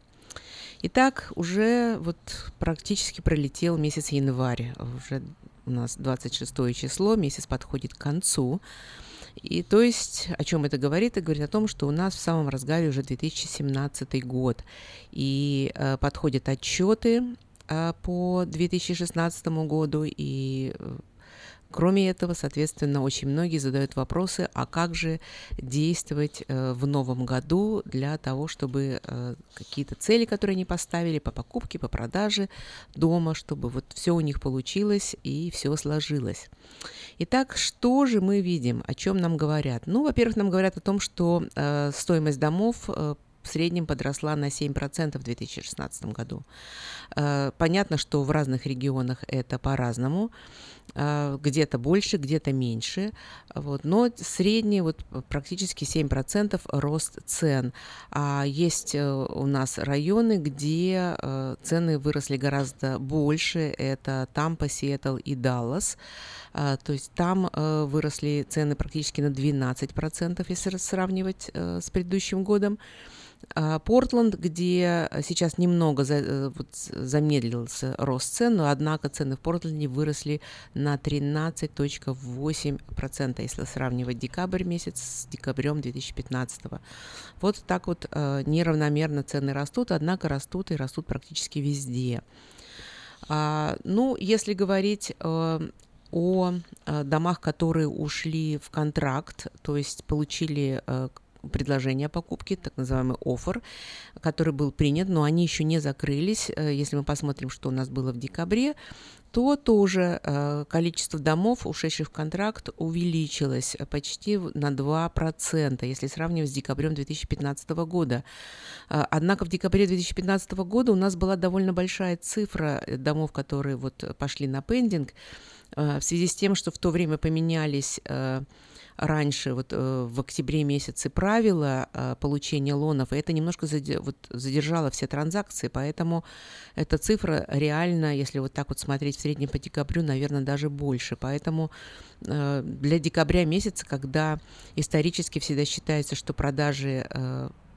Итак, уже вот практически пролетел месяц январь. Уже у нас 26 число, месяц подходит к концу. И то есть, о чем это говорит? Это говорит о том, что у нас в самом разгаре уже 2017 год. И э, подходят отчеты э, по 2016 году, и э, Кроме этого, соответственно, очень многие задают вопросы, а как же действовать э, в новом году для того, чтобы э, какие-то цели, которые они поставили по покупке, по продаже дома, чтобы вот все у них получилось и все сложилось. Итак, что же мы видим, о чем нам говорят? Ну, во-первых, нам говорят о том, что э, стоимость домов в среднем подросла на 7% в 2016 году. Э, понятно, что в разных регионах это по-разному. А, где-то больше, где-то меньше. Вот. Но средний вот практически 7% рост цен. А есть э, у нас районы, где э, цены выросли гораздо больше. Это Тампа, Сиэтл и Даллас. То есть там э, выросли цены практически на 12%, если сравнивать с предыдущим годом. А, Портленд, где сейчас немного за, э, вот, замедлился рост цен, но однако цены в Портленде выросли на 13.8%, если сравнивать декабрь месяц с декабрем 2015. Вот так вот э, неравномерно цены растут, однако растут и растут практически везде. А, ну, если говорить э, о домах, которые ушли в контракт, то есть получили предложение о покупке, так называемый офер, который был принят, но они еще не закрылись. Э, если мы посмотрим, что у нас было в декабре, то тоже э, количество домов, ушедших в контракт, увеличилось почти на 2%, если сравнивать с декабрем 2015 года. Э, однако в декабре 2015 года у нас была довольно большая цифра домов, которые вот пошли на пендинг, в связи с тем, что в то время поменялись раньше, вот э, в октябре месяце правила э, получения лонов, и это немножко задержало все транзакции, поэтому эта цифра реально, если вот так вот смотреть в среднем по декабрю, наверное, даже больше. Поэтому э, для декабря месяца, когда исторически всегда считается, что продажи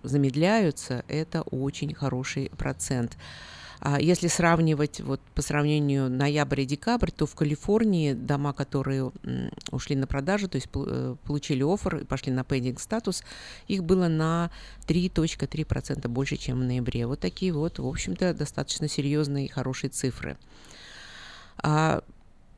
замедляются, это очень хороший процент. А если сравнивать вот по сравнению ноябрь и декабрь, то в Калифорнии дома, которые ушли на продажу, то есть э, получили офер и пошли на пендинг статус, их было на 3.3% больше, чем в ноябре. Вот такие вот, в общем-то, достаточно серьезные и хорошие цифры.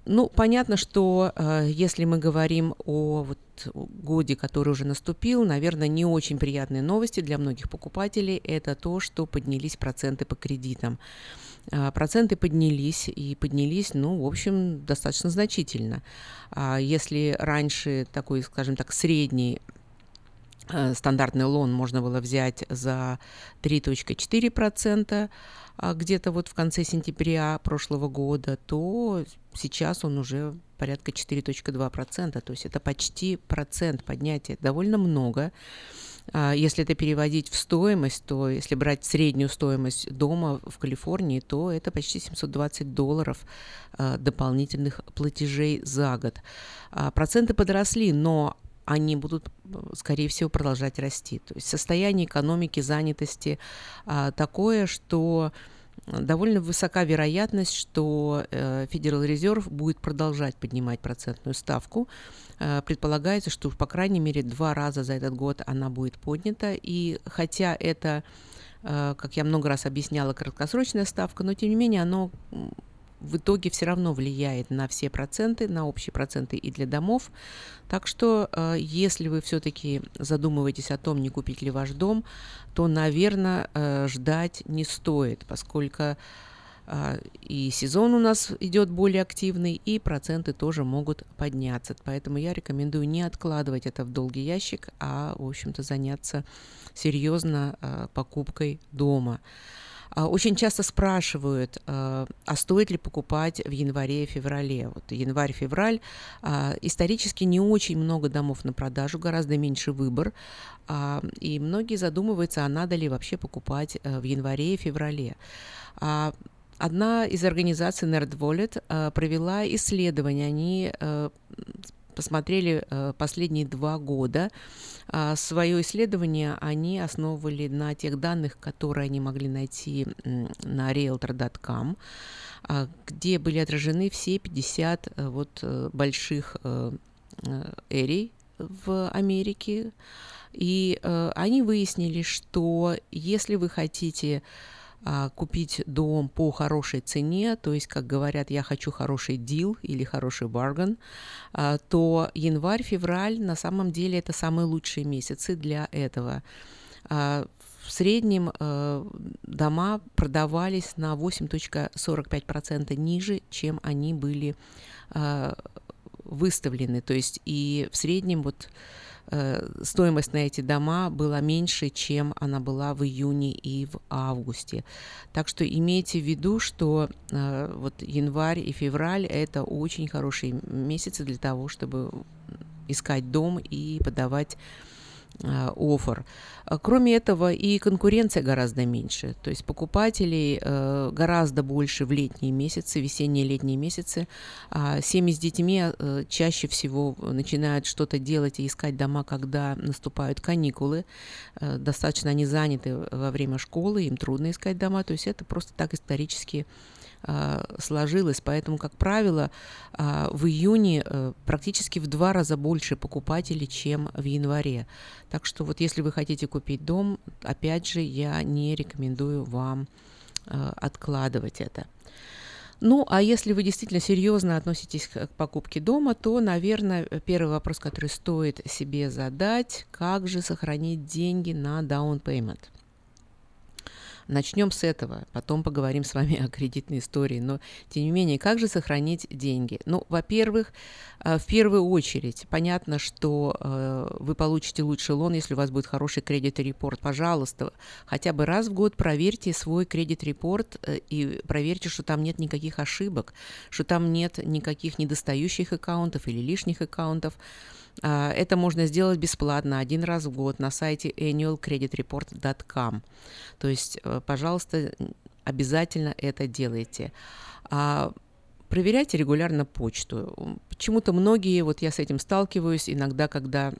Ну, понятно, что э, если мы говорим о вот, годе, который уже наступил, наверное, не очень приятные новости для многих покупателей – это то, что поднялись проценты по кредитам. Э, проценты поднялись и поднялись, ну, в общем, достаточно значительно. А если раньше такой, скажем так, средний стандартный лон можно было взять за 3.4%, а где-то вот в конце сентября прошлого года, то сейчас он уже порядка 4.2%, то есть это почти процент поднятия, довольно много. А если это переводить в стоимость, то если брать среднюю стоимость дома в Калифорнии, то это почти 720 долларов а, дополнительных платежей за год. Проценты подросли, но они будут, скорее всего, продолжать расти. То есть состояние экономики, занятости а, такое, что довольно высока вероятность, что э, Федерал Резерв будет продолжать поднимать процентную ставку. Э, предполагается, что по крайней мере два раза за этот год она будет поднята. И хотя это, э, как я много раз объясняла, краткосрочная ставка, но тем не менее оно в итоге все равно влияет на все проценты, на общие проценты и для домов. Так что, э, если вы все-таки задумываетесь о том, не купить ли ваш дом, то, наверное, э, ждать не стоит, поскольку э, и сезон у нас идет более активный, и проценты тоже могут подняться. Поэтому я рекомендую не откладывать это в долгий ящик, а, в общем-то, заняться серьезно покупкой дома. А, очень часто спрашивают, а, а стоит ли покупать в январе и феврале. Вот январь-февраль а, исторически не очень много домов на продажу, гораздо меньше выбор. И многие задумываются, а надо ли вообще покупать э, в январе и феврале. Одна из организаций NerdWallet провела исследование. Они э, посмотрели э, последние два года. А, свое исследование они основывали на тех данных, которые они могли найти на realtor.com, а, где были отражены все 50 э, вот э, больших эрий в Америке. И они выяснили, что если вы хотите купить дом по хорошей цене, то есть, как говорят, я хочу хороший дил или хороший барган, а, то январь-февраль на самом деле это самые лучшие месяцы для этого. А, в среднем э, дома продавались на 8.45% ниже, чем они были выставлены. То есть и в среднем вот стоимость на эти дома была меньше, чем она была в июне и в августе. Так что имейте в виду, что э, вот январь и февраль это очень хорошие месяцы для того, чтобы искать дом и подавать Э, офер. А кроме этого, и конкуренция гораздо меньше. То есть покупателей э, гораздо больше в летние месяцы, весенние летние месяцы. А семьи с детьми э, чаще всего начинают что-то делать и искать дома, когда наступают каникулы. Достаточно они заняты во время школы, им трудно искать дома. То есть это просто так исторически сложилось. Поэтому, как правило, а, в июне э, практически в два раза больше покупателей, чем в январе. Так что вот если вы хотите купить дом, опять же, я не рекомендую вам э, откладывать это. Ну, а если вы действительно серьезно относитесь к покупке дома, то, наверное, первый вопрос, который стоит себе задать, как же сохранить деньги на down payment – Начнем с этого, потом поговорим с вами [laughs] о кредитной истории. Но, тем не менее, как же сохранить деньги? Ну, во-первых, э, в первую очередь, понятно, что э, вы получите лучший лон, если у вас будет хороший кредит-репорт. Пожалуйста, хотя бы раз в год проверьте свой кредит-репорт э, и проверьте, что там нет никаких ошибок, что там нет никаких недостающих аккаунтов или лишних аккаунтов. А, это можно сделать бесплатно один раз в год на сайте annualcreditreport.com. То есть, э, пожалуйста, обязательно это делайте. А проверяйте регулярно почту. Почему-то многие, вот я с этим сталкиваюсь иногда, когда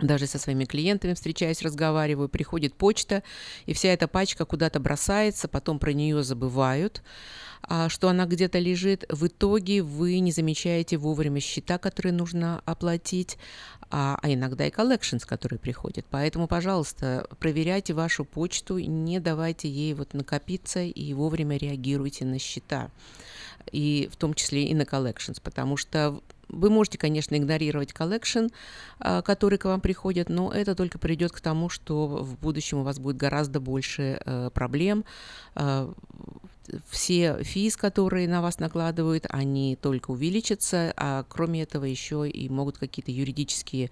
даже со своими клиентами встречаюсь, разговариваю, приходит почта, и вся эта пачка куда-то бросается, потом про нее забывают. А, что она где-то лежит, в итоге вы не замечаете вовремя счета, которые нужно оплатить, а, а иногда и collections, которые приходят. Поэтому, пожалуйста, проверяйте вашу почту, не давайте ей вот накопиться и вовремя реагируйте на счета, и в том числе и на collections, потому что вы можете, конечно, игнорировать collection, а, который к вам приходит, но это только приведет к тому, что в будущем у вас будет гораздо больше э, проблем все fees, которые на вас накладывают, они только увеличатся, а кроме этого еще и могут какие-то юридические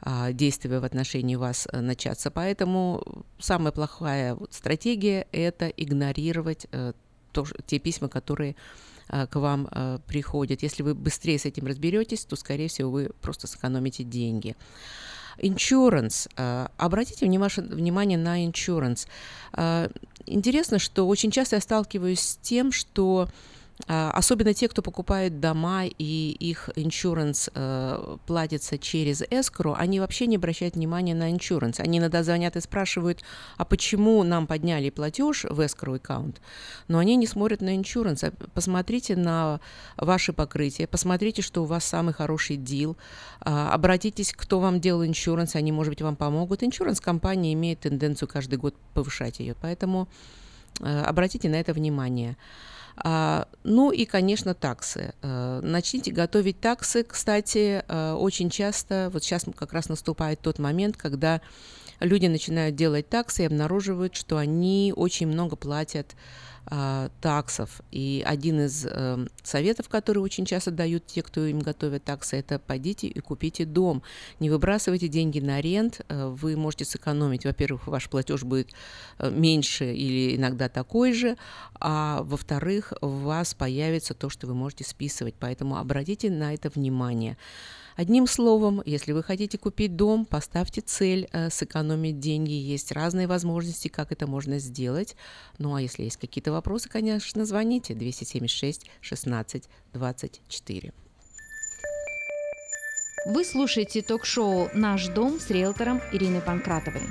а, действия в отношении вас а, начаться. Поэтому самая плохая вот стратегия – это игнорировать а, то, те письма, которые а, к вам а, приходят. Если вы быстрее с этим разберетесь, то, скорее всего, вы просто сэкономите деньги. Insurance. Обратите внимание на insurance. Интересно, что очень часто я сталкиваюсь с тем, что а, особенно те, кто покупает дома и их иншуранс э, платится через эскро, они вообще не обращают внимания на иншуранс. Они иногда звонят и спрашивают, а почему нам подняли платеж в эскро аккаунт, но они не смотрят на иншуранс. А посмотрите на ваши покрытия, посмотрите, что у вас самый хороший дил, э, обратитесь, кто вам делал иншуранс, они, может быть, вам помогут. Иншуранс-компания имеет тенденцию каждый год повышать ее, поэтому э, обратите на это внимание. А, ну и, конечно, таксы. А, начните готовить таксы. Кстати, а, очень часто, вот сейчас как раз наступает тот момент, когда люди начинают делать таксы и обнаруживают, что они очень много платят а, таксов. И один из э, советов, который очень часто дают те, кто им готовят таксы, это пойдите и купите дом. Не выбрасывайте деньги на рент, э, вы можете сэкономить. Во-первых, ваш платеж будет э, меньше или иногда такой же, а во-вторых, у вас появится то, что вы можете списывать. Поэтому обратите на это внимание. Одним словом, если вы хотите купить дом, поставьте цель э, сэкономить деньги. Есть разные возможности, как это можно сделать. Ну а если есть какие-то вопросы, конечно, звоните 276 16 24. Вы слушаете ток-шоу «Наш дом» с риэлтором Ириной Панкратовой.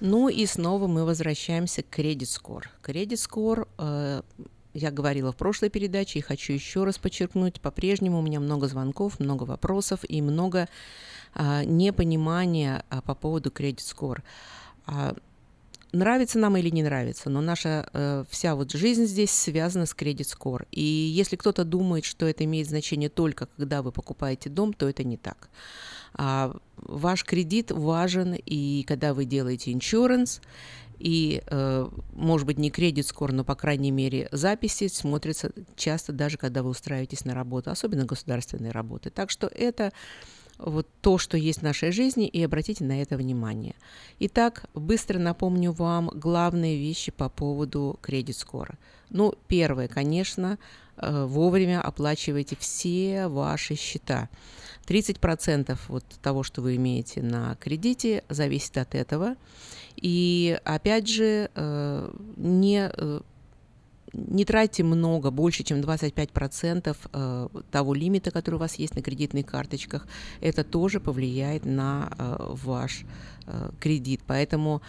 Ну и снова мы возвращаемся к Credit Score. Credit Score э, я говорила в прошлой передаче и хочу еще раз подчеркнуть, по-прежнему у меня много звонков, много вопросов и много а, непонимания а, по поводу Score. А, нравится нам или не нравится, но наша э, вся вот жизнь здесь связана с Credit Score. И если кто-то думает, что это имеет значение только когда вы покупаете дом, то это не так. А, ваш кредит важен и когда вы делаете insurance, И, э, может быть, не кредит скор, но, по крайней мере, записи смотрятся часто даже, когда вы устраиваетесь на работу, особенно государственные работы. Так что это вот то, что есть в нашей жизни, и обратите на это внимание. Итак, быстро напомню вам главные вещи по поводу кредит-скора. Ну, первое, конечно, э, вовремя оплачивайте все ваши счета. 30% вот того, что вы имеете на кредите, зависит от этого. И опять же, э, не э, не тратьте много, больше, чем 25% э, того лимита, который у вас есть на кредитных карточках. Это тоже повлияет на ваш кредит. Поэтому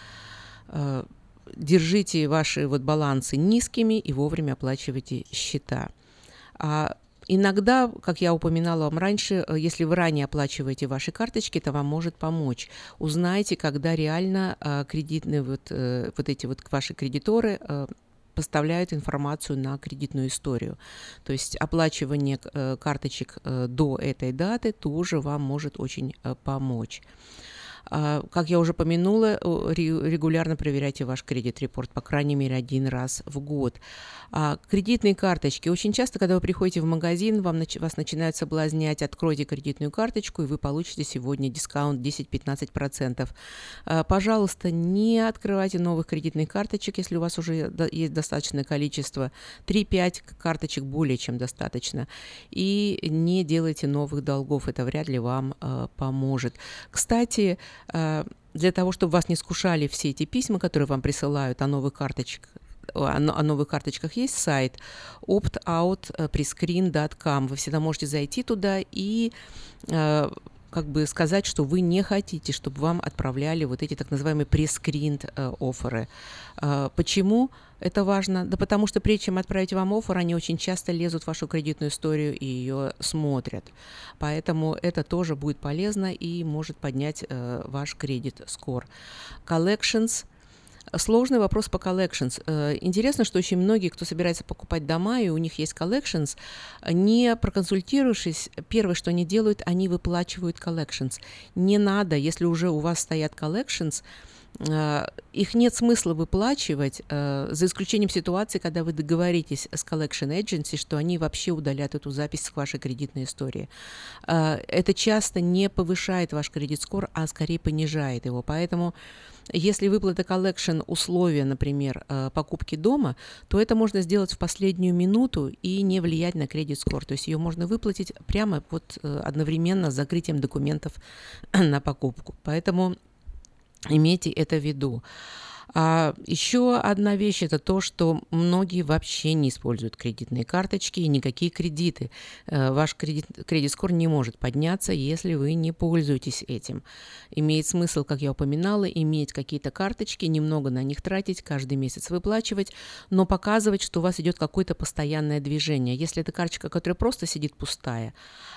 держите ваши вот балансы низкими и вовремя оплачивайте счета. А Иногда, как я упоминала вам раньше, э, если вы ранее оплачиваете ваши карточки, это вам может помочь. Узнайте, когда реально э, кредитные вот, э, вот эти вот ваши кредиторы поставляют информацию на кредитную историю. То есть оплачивание карточек до этой даты тоже вам может очень помочь. А, как я уже помянула, регулярно проверяйте ваш кредит-репорт, по крайней мере, один раз в год. А, кредитные карточки. Очень часто, когда вы приходите в магазин, вам, вас начинают соблазнять, откройте кредитную карточку, и вы получите сегодня дискаунт 10-15%. А, пожалуйста, не открывайте новых кредитных карточек, если у вас уже есть достаточное количество. 3-5 карточек более чем достаточно. И не делайте новых долгов, это вряд ли вам поможет. Кстати, для того, чтобы вас не скушали все эти письма, которые вам присылают о новых карточках, о, новых карточках есть сайт optoutprescreen.com. Вы всегда можете зайти туда и э, как бы сказать, что вы не хотите, чтобы вам отправляли вот эти так называемые прескринд э, офферы. Э, почему это важно? Да потому что прежде чем отправить вам оффер, они очень часто лезут в вашу кредитную историю и ее смотрят. Поэтому это тоже будет полезно и может поднять э, ваш кредит скор. Collections – Сложный вопрос по collections. Э, интересно, что очень многие, кто собирается покупать дома, и у них есть collections, не проконсультировавшись, первое, что они делают, они выплачивают collections. Не надо, если уже у вас стоят collections, э, их нет смысла выплачивать, э, за исключением ситуации, когда вы договоритесь с collection agency, что они вообще удалят эту запись с вашей кредитной истории. Это часто не повышает ваш кредит-скор, а скорее понижает его. Поэтому если выплата collection условия, например, э, покупки дома, то это можно сделать в последнюю минуту и не влиять на кредит скор. То есть ее можно выплатить прямо вот э, одновременно с закрытием документов [clears throat] на покупку. Поэтому имейте это в виду. А еще одна вещь это то, что многие вообще не используют кредитные карточки и никакие кредиты. Э, ваш кредит, кредит-скор не может подняться, если вы не пользуетесь этим. Имеет смысл, как я упоминала, иметь какие-то карточки, немного на них тратить, каждый месяц выплачивать, но показывать, что у вас идет какое-то постоянное движение. Если это карточка, которая просто сидит пустая,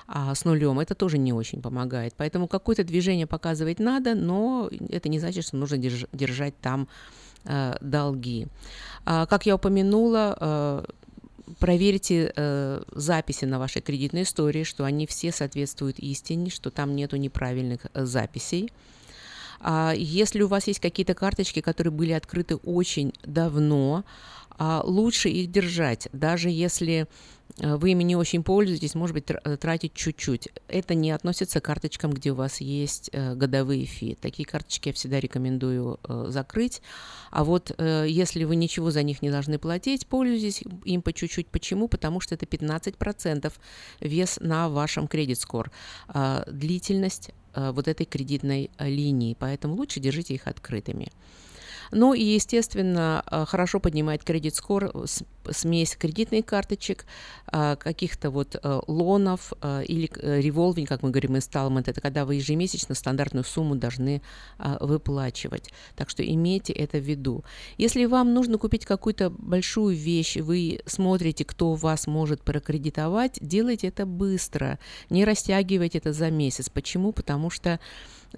а с нулем, это тоже не очень помогает. Поэтому какое-то движение показывать надо, но это не значит, что нужно держать там долги. А, как я упомянула, э, проверьте э, записи на вашей кредитной истории, что они все соответствуют истине, что там нету неправильных э, записей. А если у вас есть какие-то карточки, которые были открыты очень давно, лучше их держать, даже если Э, вы ими не очень пользуетесь, может быть, э, тратить чуть-чуть. Это не относится к карточкам, где у вас есть э, годовые фи. Такие карточки я всегда рекомендую закрыть. А вот если вы ничего за них не должны платить, пользуйтесь им по чуть-чуть. Почему? Потому что это 15% вес на вашем кредит-скор. Длительность вот этой кредитной линии, поэтому лучше держите их открытыми. Ну и, естественно, э, хорошо поднимает кредит-скор смесь кредитных карточек, э, каких-то вот э, лонов или револвинг, как мы говорим, инсталмент. Это когда вы ежемесячно стандартную сумму должны выплачивать. Так что имейте это в виду. Если вам нужно купить какую-то большую вещь, вы смотрите, кто вас может прокредитовать, делайте это быстро. Не растягивайте это за месяц. Почему? Потому что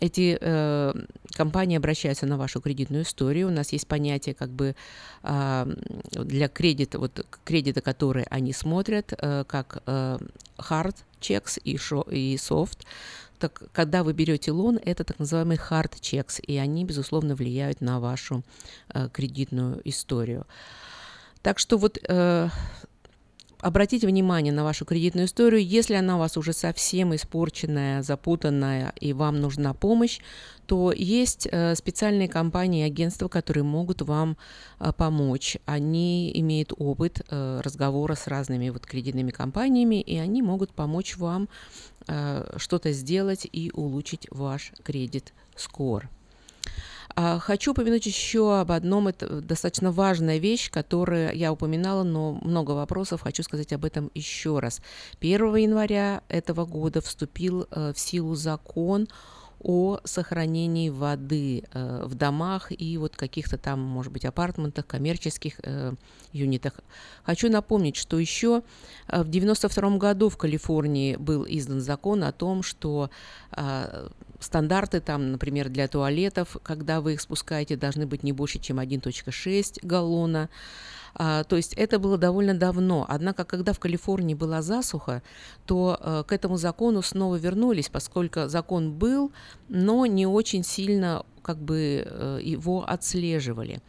эти э, компании обращаются на вашу кредитную историю. У нас есть понятие как бы э, для кредита, вот кредита, который они смотрят, э, как э, hard checks и, шо, и soft. Так, когда вы берете лон, это так называемый hard checks, и они, безусловно, влияют на вашу э, кредитную историю. Так что вот э, обратите внимание на вашу кредитную историю. Если она у вас уже совсем испорченная, запутанная и вам нужна помощь, то есть э, специальные компании и агентства, которые могут вам э, помочь. Они имеют опыт э, разговора с разными вот кредитными компаниями, и они могут помочь вам что-то сделать и улучшить ваш кредит-скор. А, хочу упомянуть еще об одном, это достаточно важная вещь, которую я упоминала, но много вопросов, хочу сказать об этом еще раз. 1 января этого года вступил э, в силу закон о сохранении воды э, в домах и вот каких-то там, может быть, апартментах, коммерческих э, юнитах. Хочу напомнить, что еще в 92 году в Калифорнии был издан закон о том, что э, стандарты там, например, для туалетов, когда вы их спускаете, должны быть не больше, чем 1.6 галлона. А, то есть это было довольно давно. Однако, когда в Калифорнии была засуха, то а, к этому закону снова вернулись, поскольку закон был, но не очень сильно как бы э, его отслеживали.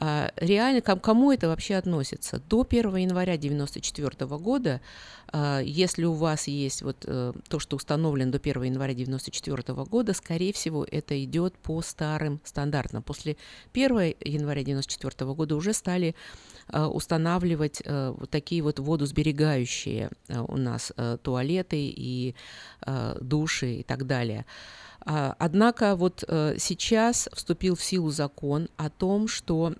А, реально, кому это вообще относится? До 1 января 1994 года, а, если у вас есть вот э, то, что установлено до 1 января 1994 года, скорее всего, это идет по старым стандартам. После 1 января 1994 года уже стали а, устанавливать э, вот такие вот водосберегающие э, у нас туалеты и души и так далее. Однако вот сейчас вступил в силу закон о том, что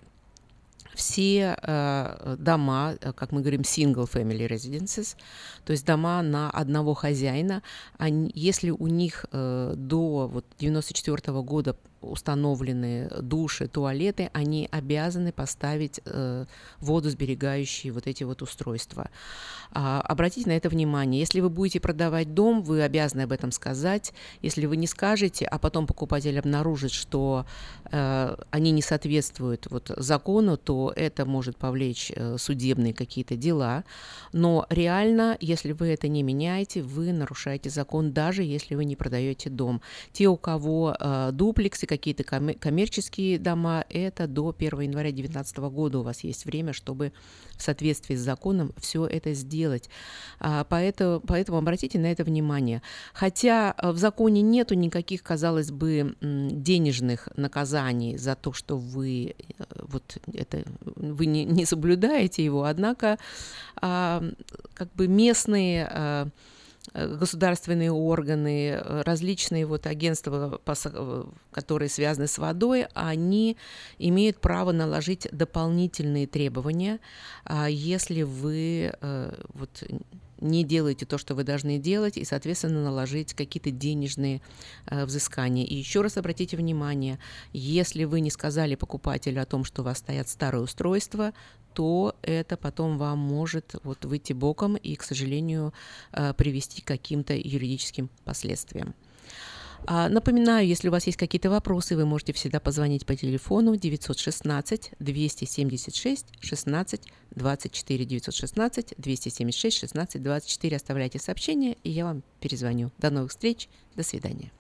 все э, дома, э, как мы говорим, single family residences, то есть дома на одного хозяина, они, если у них э, до вот, 94 года установлены души, туалеты, они обязаны поставить э, водосберегающие вот эти вот устройства. А, обратите на это внимание. Если вы будете продавать дом, вы обязаны об этом сказать. Если вы не скажете, а потом покупатель обнаружит, что э, они не соответствуют вот закону, то это может повлечь э, судебные какие-то дела. Но реально, если вы это не меняете, вы нарушаете закон, даже если вы не продаете дом. Те, у кого э, дуплексы, какие-то коммерческие дома, это до 1 января 2019 года у вас есть время, чтобы в соответствии с законом все это сделать. А, поэтому, поэтому обратите на это внимание. Хотя э, в законе нету никаких, казалось бы, денежных наказаний за то, что вы э, вот это вы не, не соблюдаете его, однако а, как бы местные Э, государственные органы, э, различные вот агентства, э, которые связаны с водой, они имеют право наложить дополнительные требования, а если вы вот не делаете то, что вы должны делать, и, соответственно, наложить какие-то денежные э, взыскания. И еще раз обратите внимание, если вы не сказали покупателю о том, что у вас стоят старые устройства, то это потом вам может вот выйти боком и, к сожалению, э, привести к каким-то юридическим последствиям. А, напоминаю, если у вас есть какие-то вопросы, вы можете всегда позвонить по телефону 916 276 16 24 916 276 16 24. Оставляйте сообщение, и я вам перезвоню. До новых встреч. До свидания.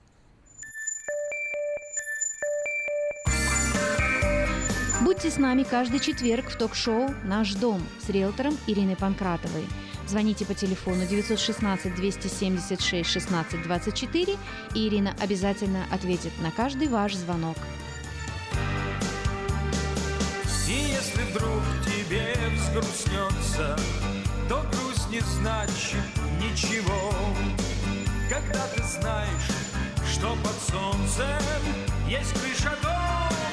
Будьте с нами каждый четверг в ток-шоу «Наш дом» с риэлтором Ириной Панкратовой – Звоните по телефону 916 276 16 24, и Ирина обязательно ответит на каждый ваш звонок. И если вдруг тебе взгрустнется, то грусть не значит ничего. Когда ты знаешь, что под солнцем есть крыша дома,